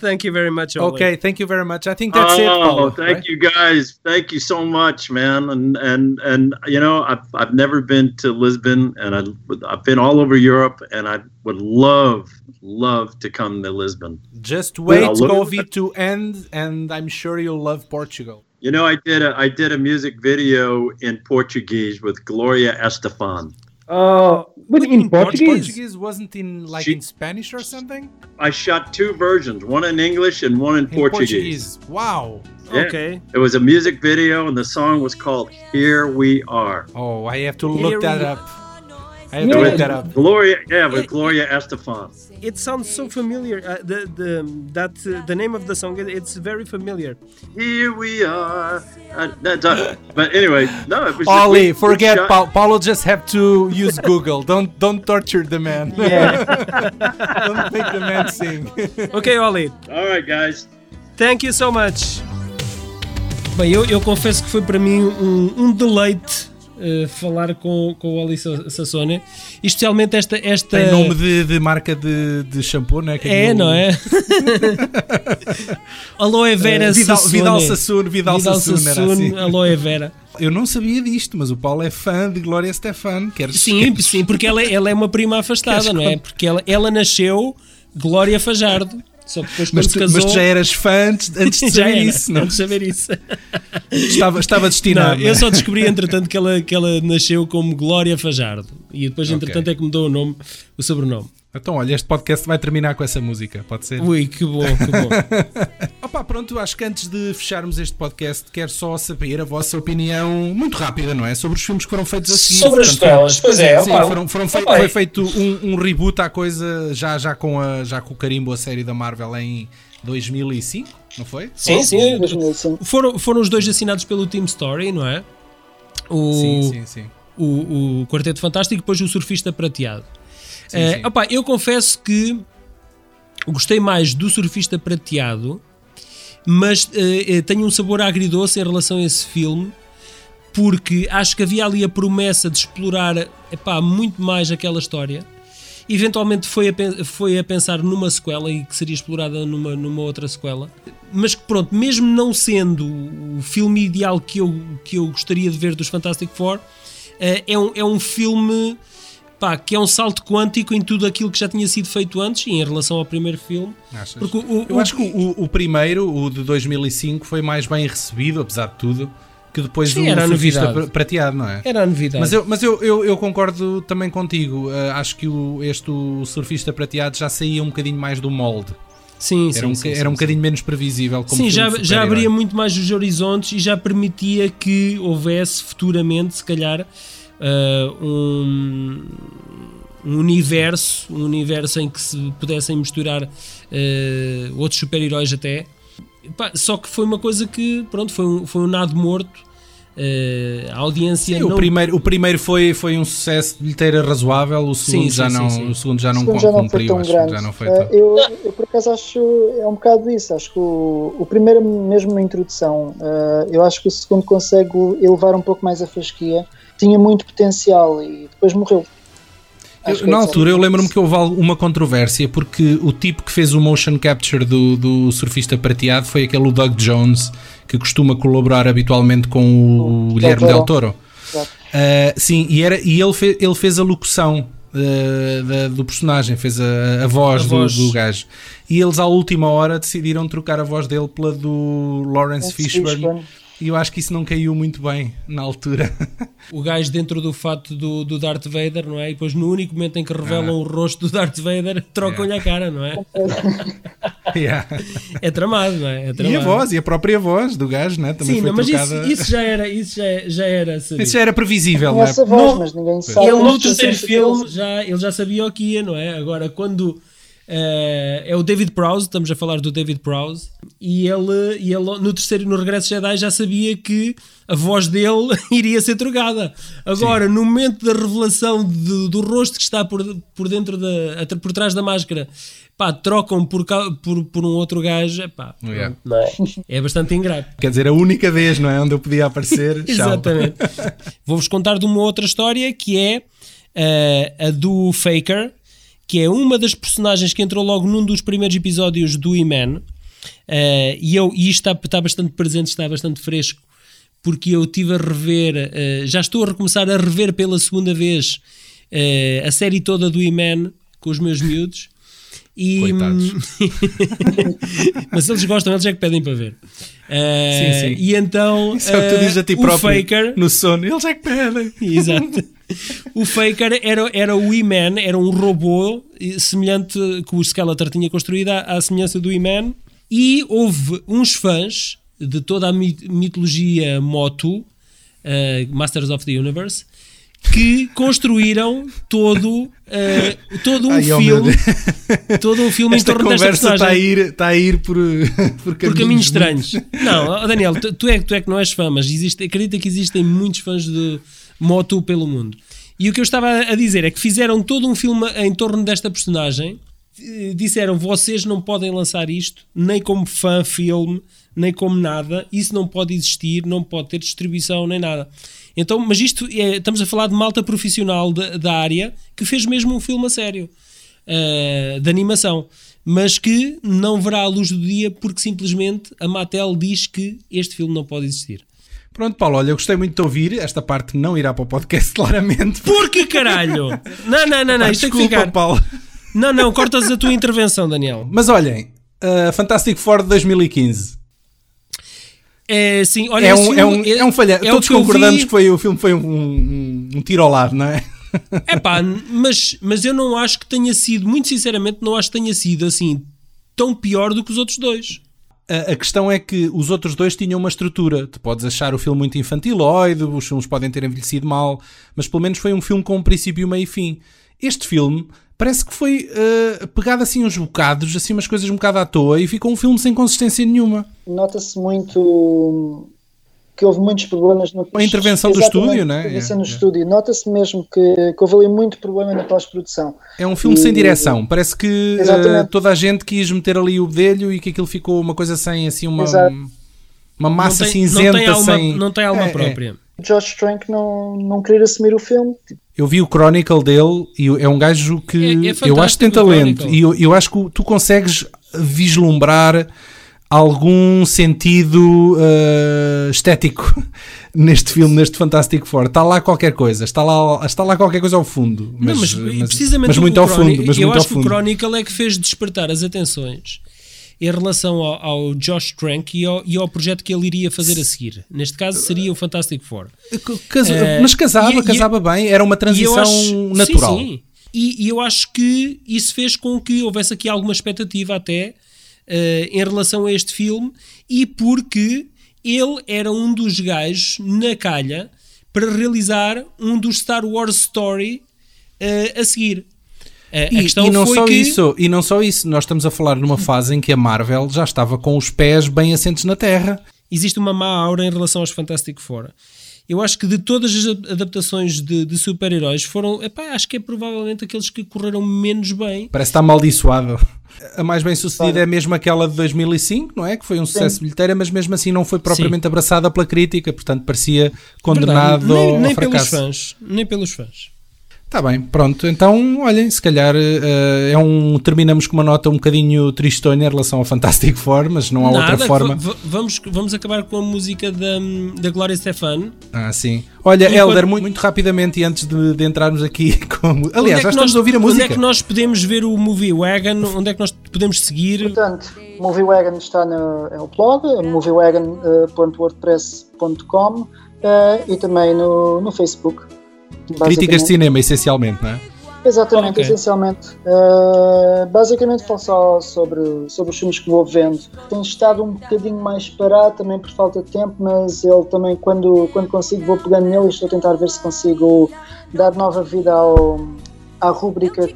Thank you very much. Oley. Okay, thank you very much. I think that's it. oh, thank right? you guys. Thank you so much, man. And and and you know, I've I've never been to Lisbon, and I I've been all over Europe, and I would love love to come to Lisbon. Just wait, I'll COVID to end, and I'm sure you'll love Portugal. You know, I did a I did a music video in Portuguese with Gloria Estefan. Uh, but in Portuguese? Portuguese wasn't in like She- in Spanish or something. I shot two versions, one in English and one in, In Portuguese. Wow. Yeah. Okay. It was a music video, and the song was called "Here We Are." Oh, I have to Here look that we- up. I have to look that up. Gloria, yeah, with It- Gloria Estefan. It sounds so familiar. Uh, the the that uh, the name of the song it's very familiar. Here we are. Uh, that's, uh, but anyway, no, it was. Oley, we- we forget shot- Paul. Paulo just have to use Google. Don't don't torture the man. Yeah. don't make the man sing. Ok, Oley, All right, guys. thank you so much. Bem, eu, eu confesso que foi para mim um, um deleite uh, falar com, com o Oli Sa- Sassone, e especialmente esta. esta Tem nome de, de marca de, de shampoo, né? Que É, aquilo- não é? Aloe Vera Eh, Vidal, Sassone. Vidal Sassoon, Vidal, Vidal Sassoon, era assim. Aloe Vera. Eu não sabia disto, mas o Paulo é fã de Glória Stefan. Queres, Sim, queres- sim, porque ela, ela é uma prima afastada, Queres não é? Porque ela, ela nasceu Glória Fajardo. Só depois Mas tu, casou. mas tu já eras fã antes, antes de já saber era, isso, não? antes de saber isso. Estava, estava destinado. Não, eu né? só descobri entretanto que ela, que ela nasceu como Glória Fajardo. E depois, entretanto, é que mudou o nome, o sobrenome. Então, olha, este podcast vai terminar com essa música, pode ser? Ui, que bom, que bom. Opa, pronto, acho que antes de fecharmos este podcast, quero só saber a vossa opinião muito rápida, não é? Sobre os filmes que foram feitos assim. Sobre as sequelas, pois é. Sim, opa, foram, foram fei- opa, foi feito um, um reboot à coisa, já, já, com a, já com o carimbo a série da Marvel em 2005, não foi? Sim, sim. 2005. Foram, foram os dois assinados pelo Team Story, não é? O, Sim, sim, sim. o, o Quarteto Fantástico e depois o Surfista Prateado. Sim, Eh, sim. opá, eu confesso que gostei mais do Surfista Prateado, mas eh, eh, tenho um sabor agridoce em relação a esse filme, porque acho que havia ali a promessa de explorar epá, muito mais aquela história. Eventualmente foi a, foi a pensar numa sequela e que seria explorada numa, numa outra sequela. Mas que pronto, mesmo não sendo o filme ideal que eu, que eu gostaria de ver dos Fantastic Four, eh, é, um, é um filme pá, que é um salto quântico em tudo aquilo que já tinha sido feito antes e em relação ao primeiro filme. Achas? Porque o, o- Eu acho que o, o primeiro, o de 2005, foi mais bem recebido, apesar de tudo, que depois Sim, do era Surfista prateado, não é? era a novidade. Mas, eu, mas eu, eu, eu concordo também contigo. Uh, acho que o, este o surfista prateado já saía um bocadinho mais do molde. sim, Era sim, um, sim, era sim, um bocadinho menos previsível. Sim, já, já abria muito mais os horizontes e já permitia que houvesse futuramente, se calhar, ah, um, um universo, um universo em que se pudessem misturar ah, outros super-heróis até. Pá, só que foi uma coisa que, pronto, foi um, foi um nado morto. Ah, a audiência Sim, não o, primeiro, o primeiro foi, foi um sucesso de bilheteira razoável, o segundo, Sim, já, sim, não, sim, sim. O segundo já não segundo já não foi cumpriu, tão grande. já não foi tão... eu, eu, por acaso, acho é um bocado isso. Acho que o, o primeiro, mesmo na introdução, eh, eu acho que o segundo consegue elevar um pouco mais a fasquia. Tinha muito potencial e depois morreu. Eu- na é altura eu lembro-me que houve uma controvérsia porque o tipo que fez o motion capture do, do surfista prateado foi aquele Doug Jones que costuma colaborar habitualmente com o, O Guilherme Del Del Toro. Ah, sim, e, era, e ele, fe- ele fez a locução ah, da- do personagem, fez a, a voz, A do, voz. do gajo. E eles à última hora decidiram trocar a voz dele pela do Lawrence Lawrence Fishburne. Fishburne. E eu acho que isso não caiu muito bem na altura. o gajo dentro do fato do, do Darth Vader, não é? E depois no único momento em que revelam Ah. o rosto do Darth Vader, trocam-lhe a cara, não é? Yeah. É tramado, não é? é E a tramado. voz, e a própria voz do gajo, né? Também Sim, foi não, mas isso, trocada. isso já era, isso já, já era sabido. Isso já era previsível, não é? voz, Não- mas ninguém sabe. Ele no terceiro filme já, ele já sabia o que ia, não é? Agora, quando eh, é o David Prowse, estamos a falar do David Prowse, e ele, e ele no terceiro, no Regresso Jedi, já sabia que a voz dele iria ser trocada. Agora, no momento da revelação do, do rosto que está por, por dentro da, por trás da máscara, pá, trocam por, por, por um outro gajo, pá, Yeah. não é? é bastante ingrato. Quer dizer, a única vez, não é? Onde eu podia aparecer. Exatamente. Vou-vos contar de uma outra história que é eh, a do Faker, que é uma das personagens que entrou logo num dos primeiros episódios do E-Man. Eh, e, eu, e isto está, está bastante presente, está bastante fresco, porque eu estive a rever, eh, já estou a recomeçar a rever pela segunda vez eh, a série toda do E-Man com os meus miúdos. E, mas eles gostam, eles é que pedem para ver. Eh, Sim, sim. E então Isso é o que tu dizes a ti o próprio Faker, no sono. Eles é que pedem. Exato. O Faker era, era o E-Man, era um robô semelhante que o Skeletor tinha construído à, à semelhança do E-Man. E houve uns fãs de toda a mit- mitologia Motu, eh, Masters of the Universe, que construíram todo, eh, todo um Ai, oh, filme, todo um filme Esta em torno desta conversa está a, personagem ir, está a ir por, por, por caminhos estranhos. Não, Daniel, tu, tu é, tu é que não és fã, mas existe, acredita que existem muitos fãs de Moto pelo mundo. E o que eu estava a dizer é que fizeram todo um filme em torno desta personagem. eh, Disseram: vocês não podem lançar isto, nem como fã filme, nem como nada. Isso não pode existir, não pode ter distribuição, nem nada. Então, mas isto é, estamos a falar de malta profissional da, da área que fez mesmo um filme a sério eh, de animação, mas que não verá a luz do dia porque simplesmente a Mattel diz que este filme não pode existir. Pronto, Paulo, olha, eu gostei muito de ouvir. Esta parte não irá para o podcast, claramente. Por que caralho? Não, não, não, não, Pá, isto tem que desculpa, ficar. Paulo. Não, não, cortas a tua intervenção, Daniel. Mas olhem, uh, Fantastic Four de 2015. É, sim, olha, É um, é filme um, é um falhanço. é Todos que concordamos vi- que foi, o filme foi um, um, um tiro ao lado, não é? É pá, mas, mas eu não acho que tenha sido, muito sinceramente, não acho que tenha sido assim tão pior do que os outros dois. A, questão é que os outros dois tinham uma estrutura. Tu podes achar o filme muito infantiloide, os filmes podem ter envelhecido mal, mas pelo menos foi um filme com um princípio, meio e fim. Este filme parece que foi uh, pegado assim uns bocados, assim umas coisas um bocado à toa e ficou um filme sem consistência nenhuma. Nota-se muito que houve muitos problemas no A intervenção do Exatamente, estúdio, né? intervenção É, no é. estúdio. Nota-se mesmo que, que houve ali muito problema na pós-produção. É um filme E- sem direção. Parece que uh, toda a gente quis meter ali o bedelho e que aquilo ficou uma coisa sem assim uma, Exato. uma massa não tem, cinzenta não tem alma, sem. não tem alma É, é. própria. Josh Trank não, não queria assumir o filme. Eu vi o Chronicle dele e é um gajo que É- é eu acho que tem talento e eu, eu acho que tu consegues vislumbrar algum sentido uh, estético neste filme, neste Fantastic Four. Está lá qualquer coisa, está lá, está lá qualquer coisa ao fundo. Mas, não, mas, mas- precisamente mas o muito ao fundo. Mas eu muito acho ao que o fundo. Chronicle é que fez despertar as atenções em relação ao, ao Josh Trank e ao, e ao projeto que ele iria fazer a seguir. Neste caso seria o Fantastic Four. Casa- Eh, mas casava, e- e- casava bem, era uma E transição acho- natural. Sim, sim. E, e eu acho que isso fez com que houvesse aqui alguma expectativa até em relação a este filme e porque ele era um dos gajos na calha para realizar um dos Star Wars Story eh, a seguir. Eh, a E, questão e não foi só que isso, e não só isso, nós estamos a falar numa fase em que a Marvel já estava com os pés bem assentes na terra. existe uma má aura em relação aos Fantastic Four. Eu acho que de todas as adaptações de, de super-heróis foram, epá, acho que é provavelmente aqueles que correram menos bem. Parece que está amaldiçoado. A mais bem sucedida é mesmo aquela de 2005, não é? Que foi um sucesso bilheteiro, mas mesmo assim não foi propriamente abraçada pela crítica, portanto parecia condenado Verdade, nem, ao nem pelos fracasso. fãs, nem pelos fãs. Está bem, pronto. Então, olhem, se calhar eh, é um. Terminamos com uma nota um bocadinho tristonha em relação ao Fantastic Four, mas não há Nada, outra forma. vamos, vamos acabar com a música da, da Glória Stefan. Ah, sim. Olha, Enquanto- Helder, muito, muito rapidamente e antes de, de entrarmos aqui com. Onde Aliás, é já estamos nós- a ouvir a Onde música. é que nós podemos ver o Movie Wagon? Onde é que nós podemos seguir? Portanto, Movie Wagon está no é o blog, moviewagon.wordpress.com eh, e também no, no Facebook. Críticas de cinema, essencialmente, não é? Exatamente, Ok. essencialmente. Uh, basicamente falo só sobre, sobre os filmes que vou vendo. Tem estado um bocadinho mais parado também por falta de tempo, mas ele também, quando, quando consigo, vou pegando nele e estou a tentar ver se consigo dar nova vida ao, à rúbrica que,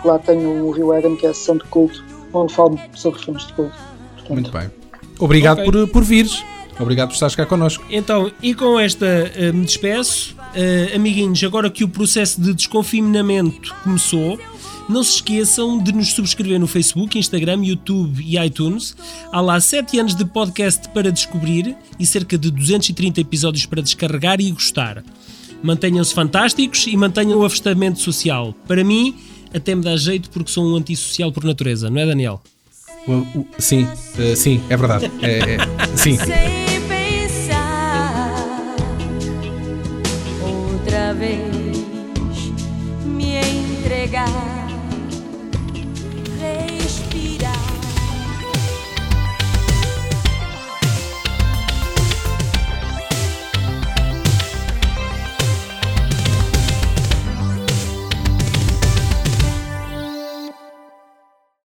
que lá tenho no Movie Wagon, que é a sessão de culto, onde falo sobre filmes de culto. Portanto, Muito bem. Obrigado Ok. por, por vires. Obrigado por estares cá connosco. Então, e com esta eh, me despeço. Eh, amiguinhos, agora que o processo de desconfinamento começou, não se esqueçam de nos subscrever no Facebook, Instagram, YouTube e iTunes. Há lá 7 anos de podcast para descobrir e cerca de 230 episódios para descarregar e gostar. Mantenham-se fantásticos e mantenham o afastamento social. Para mim, até me dá jeito porque sou um antissocial por natureza, não é, Daniel? Sim, eh, sim, é verdade. É, é, sim. Outra